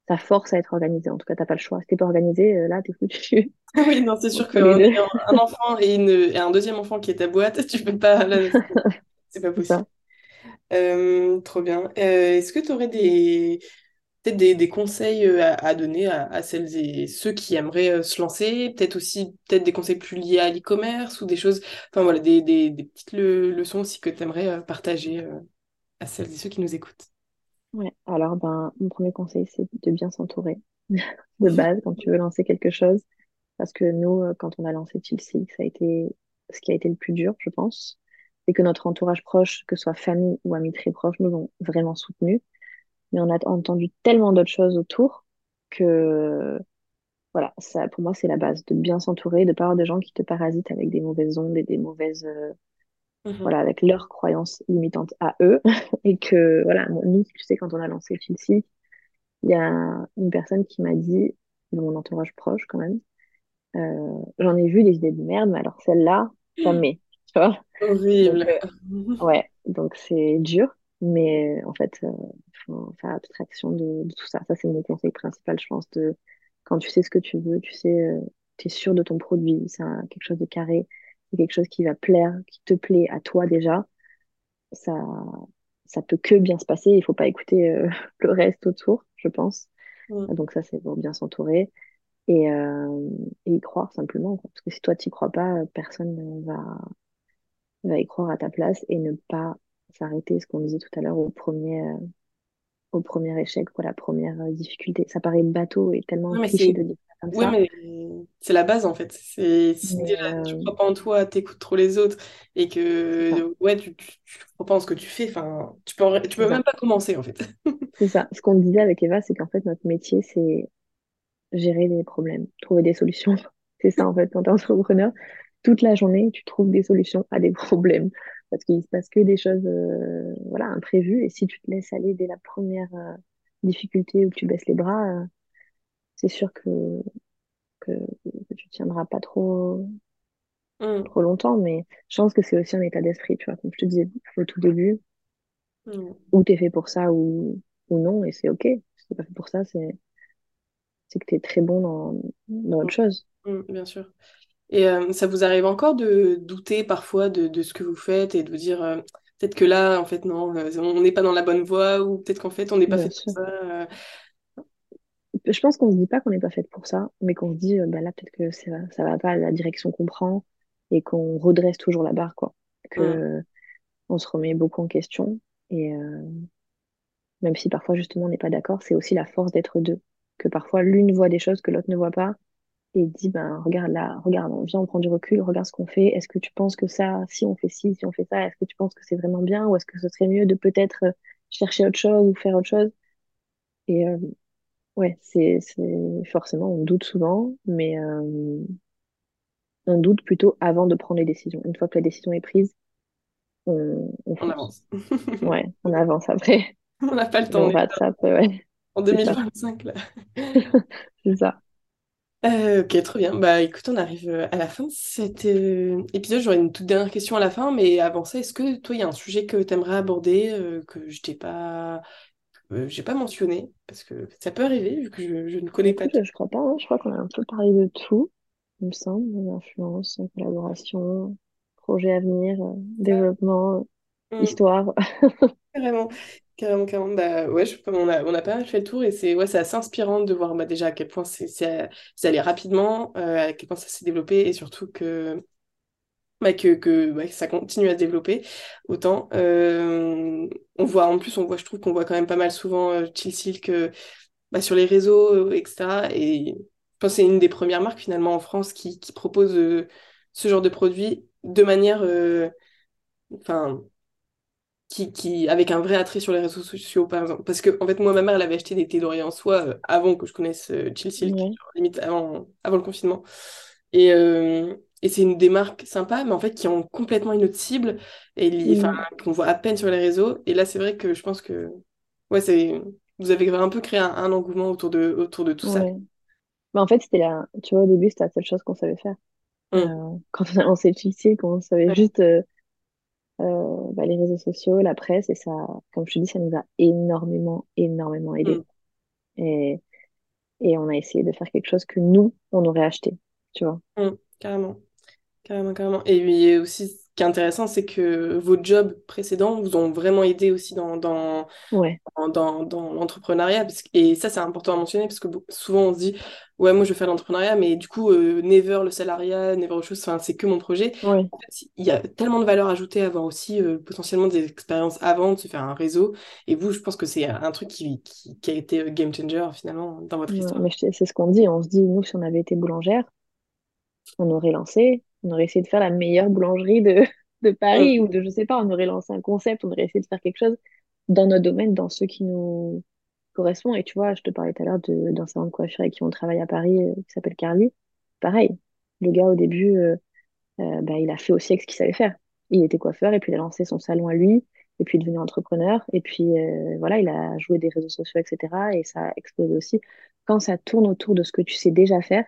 Ça force à être organisé. En tout cas, t'as pas le choix. Si t'es pas organisé, là, t'es foutu. (laughs) (laughs) oui, non, c'est sûr qu'un un enfant et, une, et un deuxième enfant qui est ta boîte, tu peux pas. C'est pas possible. Euh, trop bien. Euh, est-ce que tu aurais des peut-être des, conseils euh, à, donner à, celles et ceux qui aimeraient se lancer, peut-être aussi peut-être des conseils plus liés à l'e-commerce ou des choses, enfin voilà, des, petites leçons aussi que tu aimerais partager à celles et ceux qui nous écoutent? Ouais, alors ben mon premier conseil c'est de bien s'entourer (laughs) de base quand tu veux lancer quelque chose parce que nous quand on a lancé Chill ça a été ce qui a été le plus dur, je pense et que notre entourage proche, que ce soit famille ou amis très proches, nous ont vraiment soutenus. Mais on a entendu tellement d'autres choses autour que, voilà, ça, pour moi, c'est la base, de bien s'entourer, de pas avoir des gens qui te parasitent avec des mauvaises ondes et des mauvaises, euh, mhm. voilà, avec leurs croyances limitantes à eux. (laughs) et que, voilà, nous, tu sais, quand on a lancé Chilsi, il y a une personne qui m'a dit, de mon entourage proche quand même, euh, j'en ai vu des idées de merde, mais alors celle-là, met. Horrible. Euh, ouais, donc c'est dur, mais en fait, il euh, faut faire abstraction de, tout ça. Ça, c'est mon conseil principal, je pense, de quand tu sais ce que tu veux, tu sais, euh, tu es sûr de ton produit, c'est quelque chose de carré, c'est quelque chose qui va plaire, qui te plaît à toi déjà, ça, ça peut que bien se passer. Il faut pas écouter euh, (laughs) le reste autour, je pense. Donc ça, c'est pour bien s'entourer et, euh, et y croire simplement. quoi. Parce que si toi, tu crois pas, personne ne va, va y croire à ta place et ne pas s'arrêter, ce qu'on disait tout à l'heure, au premier, euh, au premier échec, quoi, la première euh, difficulté. Ça paraît bateau et tellement cliché c'est de dire ça comme ça. mais c'est la base en fait. C'est si Mais déjà tu euh, crois pas en toi, t'écoutes trop les autres et que ouais, tu, tu, tu crois pas en ce que tu fais, enfin, tu peux, tu peux même ça. pas commencer en fait. (laughs) C'est ça. Ce qu'on disait avec Eva, c'est qu'en fait, notre métier, c'est gérer des problèmes, trouver des solutions. (laughs) C'est ça, en fait, quand t'es entrepreneur, toute la journée, tu trouves des solutions à des (laughs) problèmes. Parce qu'il se passe que des choses, euh, voilà, imprévues. Et si tu te laisses aller dès la première euh, difficulté ou que tu baisses les bras, euh, c'est sûr que, que, que tu tiendras pas trop, Mm, trop longtemps. Mais je pense que c'est aussi un état d'esprit, tu vois. Comme je te disais au tout début, mm, ou t'es fait pour ça ou, ou non, et c'est OK. Si t'es pas fait pour ça, c'est, c'est que t'es très bon dans, dans autre chose. mm, bien sûr. Et euh, ça vous arrive encore de douter parfois de, de ce que vous faites et de vous dire euh, peut-être que là, en fait, non, euh, on n'est pas dans la bonne voie ou peut-être qu'en fait, on n'est pas Bien fait pour ça. Je pense qu'on se dit pas qu'on n'est pas fait pour ça, mais qu'on se dit, bah là, peut-être que ça, ça va pas à la direction qu'on prend et qu'on redresse toujours la barre, quoi. Que on se remet beaucoup en question. Et euh, même si parfois, justement, on n'est pas d'accord, c'est aussi la force d'être deux. Que parfois, l'une voit des choses que l'autre ne voit pas et dit, ben, regarde là, regarde, on vient, on prend du recul, regarde ce qu'on fait. Est-ce que tu penses que ça, si on fait ci, si on fait ça, est-ce que tu penses que c'est vraiment bien ou est-ce que ce serait mieux de peut-être euh, chercher autre chose ou faire autre chose? Et euh, ouais, c'est, c'est forcément, on doute souvent, mais euh, on doute plutôt avant de prendre les décisions. Une fois que la décision est prise, on, on on fonce. avance. (laughs) Ouais, on avance après. (laughs) On n'a pas le temps, on est rattrape, ouais, en c'est ça, 2025 là. (laughs) c'est ça. Euh, ok, trop bien. Bah écoute, on arrive euh, à la fin de cet euh, épisode. J'aurais une toute dernière question à la fin, mais avant ça, est-ce que toi, il y a un sujet que tu aimerais aborder, euh, que je t'ai pas, j'ai pas mentionné, parce que ça peut arriver, vu que je, je ne connais pas Écoute, tout. je crois pas, hein. Je crois qu'on a un peu parlé de tout, il me semble, influence, collaboration, projet à venir, développement, Mm, histoire. (laughs) carrément, carrément, carrément. Bah ouais, on a, on a pas mal fait le tour et c'est ouais, assez inspirant de voir bah, déjà à quel point c'est allé rapidement, euh, à quel point ça s'est développé et surtout que bah, que, que, que ça continue à se développer autant. Euh, on voit, en plus, on voit, je trouve qu'on voit quand même pas mal souvent euh, Silk euh, bah, sur les réseaux, etc. Et je pense que c'est une des premières marques finalement en France qui, qui propose ce genre de produit de manière, enfin, qui, qui, avec un vrai attrait sur les réseaux sociaux, par exemple. Parce que, en fait, moi, ma mère, elle avait acheté des thés en soie euh, avant que je connaisse euh, Chill Silk, Ouais, limite avant, avant le confinement. Et, euh, et c'est une des marques sympas, mais en fait, qui ont complètement une autre cible, et li- Mm. qu'on voit à peine sur les réseaux. Et là, c'est vrai que je pense que, ouais, c'est, vous avez un peu créé un, un engouement autour de, autour de tout ça. ouais. Mais en fait, c'était la, tu vois, au début, c'était la seule chose qu'on savait faire. Hum, Euh, quand on a lancé Chelsea, on savait ouais, juste euh, euh, bah, les réseaux sociaux, la presse, et ça, comme je te dis, ça nous a énormément, énormément aidé. hum, Et, et on a essayé de faire quelque chose que nous, on aurait acheté, tu vois. hum, carrément. Carrément, carrément. Et puis aussi, qui est intéressant, c'est que vos jobs précédents vous ont vraiment aidé aussi dans, dans, Ouais, dans, dans- dans l'entrepreneuriat. Et ça, c'est important à mentionner parce que souvent on se dit, ouais, moi je veux faire l'entrepreneuriat, mais du coup, euh, never le salariat, never autre chose, c'est que mon projet. ouais, En fait, il y a tellement de valeur ajoutée à avoir aussi euh, potentiellement des expériences avant, de se faire un réseau. Et vous, je pense que c'est un truc qui, qui, qui a été euh, game changer finalement dans votre ouais. histoire. C'est ce qu'on dit. On se dit, nous, si on avait été boulangère, on aurait lancé, on aurait essayé de faire la meilleure boulangerie de, (laughs) de Paris ou de, je sais pas, on aurait lancé un concept, on aurait essayé de faire quelque chose dans notre domaine, dans ceux qui nous correspondent. Et tu vois, je te parlais tout à l'heure de- d'un salon de coiffure avec qui on travaille à Paris, euh, qui s'appelle Carly. Pareil, le gars, au début, euh, euh, bah, il a fait aussi avec ce qu'il savait faire. Il était coiffeur et puis il a lancé son salon à lui. Et puis il est devenu entrepreneur. Et puis voilà, il a joué des réseaux sociaux, etc. Et ça a explosé aussi. Quand ça tourne autour de ce que tu sais déjà faire,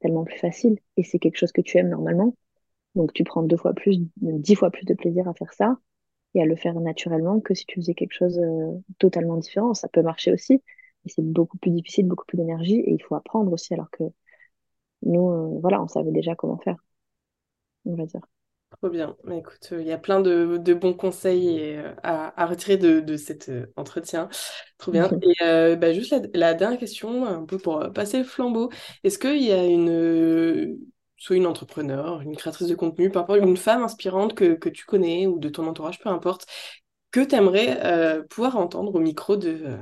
tellement plus facile. Et c'est quelque chose que tu aimes normalement. Donc tu prends deux fois plus, dix fois plus de plaisir à faire ça et à le faire naturellement que si tu faisais quelque chose euh, totalement différent. Ça peut marcher aussi, mais c'est beaucoup plus difficile, beaucoup plus d'énergie et il faut apprendre aussi alors que nous, euh, voilà, on savait déjà comment faire. on va dire. Trop bien. Mais écoute, il y a plein de, bons conseils à, retirer de, cet entretien. Trop bien. (laughs) Et bah, juste la, dernière question, un peu pour passer le flambeau. Est-ce qu'il y a une, soit une entrepreneur, une créatrice de contenu, peu importe, une femme inspirante que, tu connais ou de ton entourage, peu importe, que tu aimerais pouvoir entendre au micro de,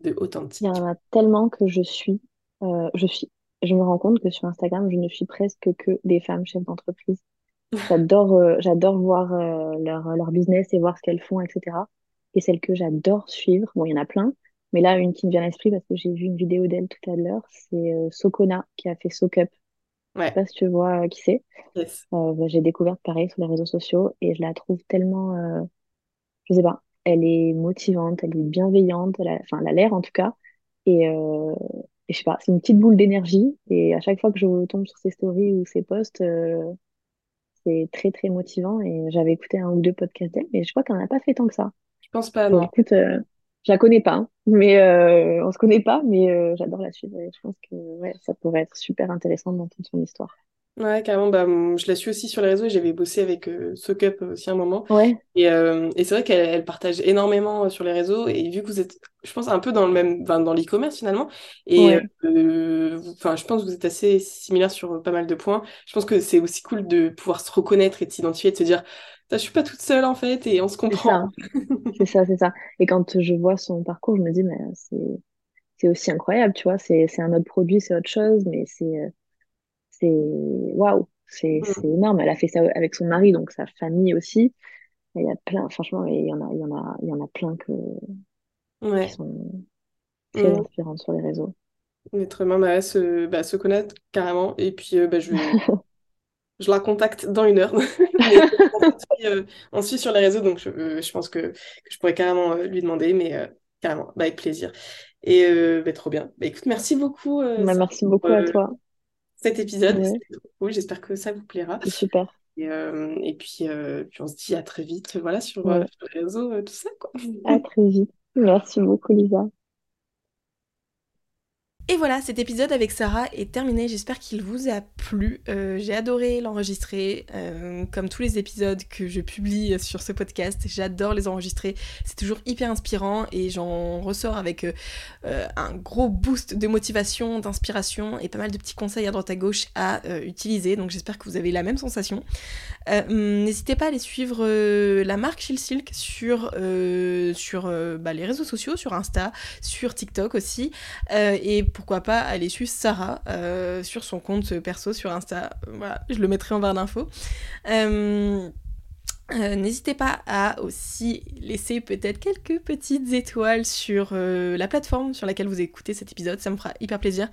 de Authentique Il y en a tellement que je suis. je suis. Je me rends compte que sur Instagram, je ne suis presque que des femmes chefs d'entreprise. J'adore euh, j'adore voir euh, leur, leur business et voir ce qu'elles font, etc. Et celle que j'adore suivre, bon, il y en a plein, mais là, une qui me vient à l'esprit parce que j'ai vu une vidéo d'elle tout à l'heure, c'est euh, Sokona qui a fait SoCup. Je sais pas si tu vois qui c'est. Bah, j'ai découvert pareil sur les réseaux sociaux et je la trouve tellement, je sais pas, elle est motivante, elle est bienveillante, elle a, enfin, elle a l'air en tout cas. Et, et je sais pas, c'est une petite boule d'énergie. Et à chaque fois que je tombe sur ses stories ou ses posts, c'est très très motivant et j'avais écouté un ou deux podcasts d'elle, mais je crois qu'elle n'en a pas fait tant que ça. Je pense pas, non. écoute, euh, je la connais pas, hein, mais euh, on se connaît pas, mais euh, j'adore la suivre et je pense que ouais, ça pourrait être super intéressant d'entendre son histoire. Ouais, carrément, bah, je la suis aussi sur les réseaux et j'avais bossé avec euh, SoCup aussi un moment. Ouais. Et, euh, et c'est vrai qu'elle elle partage énormément euh, sur les réseaux et vu que vous êtes, je pense, un peu dans le même, dans l'e-commerce finalement, et enfin, je pense que vous êtes assez similaires sur pas mal de points. Je pense que c'est aussi cool de pouvoir se reconnaître et de s'identifier, de se dire, je suis pas toute seule en fait et on se comprend. C'est ça, c'est ça. Et quand je vois son parcours, je me dis, mais c'est, c'est aussi incroyable, tu vois, c'est, c'est un autre produit, c'est autre chose, mais c'est c'est waouh, c'est mm. énorme. Elle a fait ça avec son mari, donc sa famille aussi. Il y a plein, franchement, il y en a, il y en a, il y en a plein que, qui sont très mm. inspirantes sur les réseaux. Être humain, bah, se, bah, se connaître carrément. Et puis, euh, bah, je, (laughs) je la contacte dans une heure. (laughs) Euh, on, suit, sur les réseaux, donc je, euh, je pense que, que, je pourrais carrément lui demander, mais carrément, bah, avec plaisir. Et bah, trop bien. Écoute, merci beaucoup. merci beaucoup à toi cet épisode. cool. J'espère que ça vous plaira. super. Et, euh, et puis, euh, puis, on se dit à très vite voilà, sur, euh, les réseaux, tout ça. Quoi. À très vite. Merci beaucoup, Lisa. Et voilà, cet épisode avec Sarah est terminé. J'espère qu'il vous a plu. Euh, j'ai adoré l'enregistrer, euh, comme tous les épisodes que je publie sur ce podcast. J'adore les enregistrer. C'est toujours hyper inspirant et j'en ressors avec euh, un gros boost de motivation, d'inspiration et pas mal de petits conseils à droite à gauche à utiliser. Donc j'espère que vous avez la même sensation. N'hésitez pas à aller suivre la marque Chill Silk sur, sur bah, les réseaux sociaux, sur Insta, sur TikTok aussi. et pourquoi pas aller suivre Sarah euh, sur son compte perso sur Insta. Voilà, je le mettrai en barre d'infos. Euh, n'hésitez pas à aussi laisser peut-être quelques petites étoiles sur euh, la plateforme sur laquelle vous écoutez cet épisode, ça me fera hyper plaisir.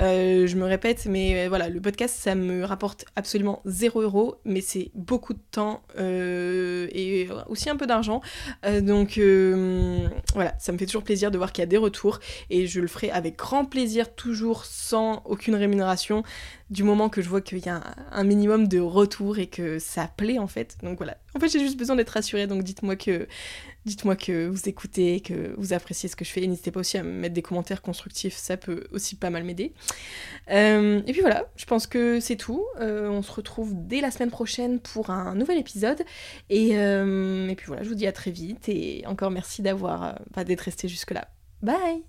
Euh, je me répète, mais voilà, le podcast ça me rapporte absolument 0 euros, mais c'est beaucoup de temps et aussi un peu d'argent. donc voilà, ça me fait toujours plaisir de voir qu'il y a des retours et je le ferai avec grand plaisir, toujours sans aucune rémunération du moment que je vois qu'il y a un, minimum de retour et que ça plaît en fait. Donc voilà. En fait, j'ai juste besoin d'être rassurée, donc dites-moi que dites-moi que vous écoutez, que vous appréciez ce que je fais. N'hésitez pas aussi à me mettre des commentaires constructifs, ça peut aussi pas mal m'aider. Euh, et puis voilà, je pense que c'est tout. Euh, on se retrouve dès la semaine prochaine pour un nouvel épisode. Et, euh, et puis voilà, je vous dis à très vite et encore merci d'avoir, d'être resté jusque là. Bye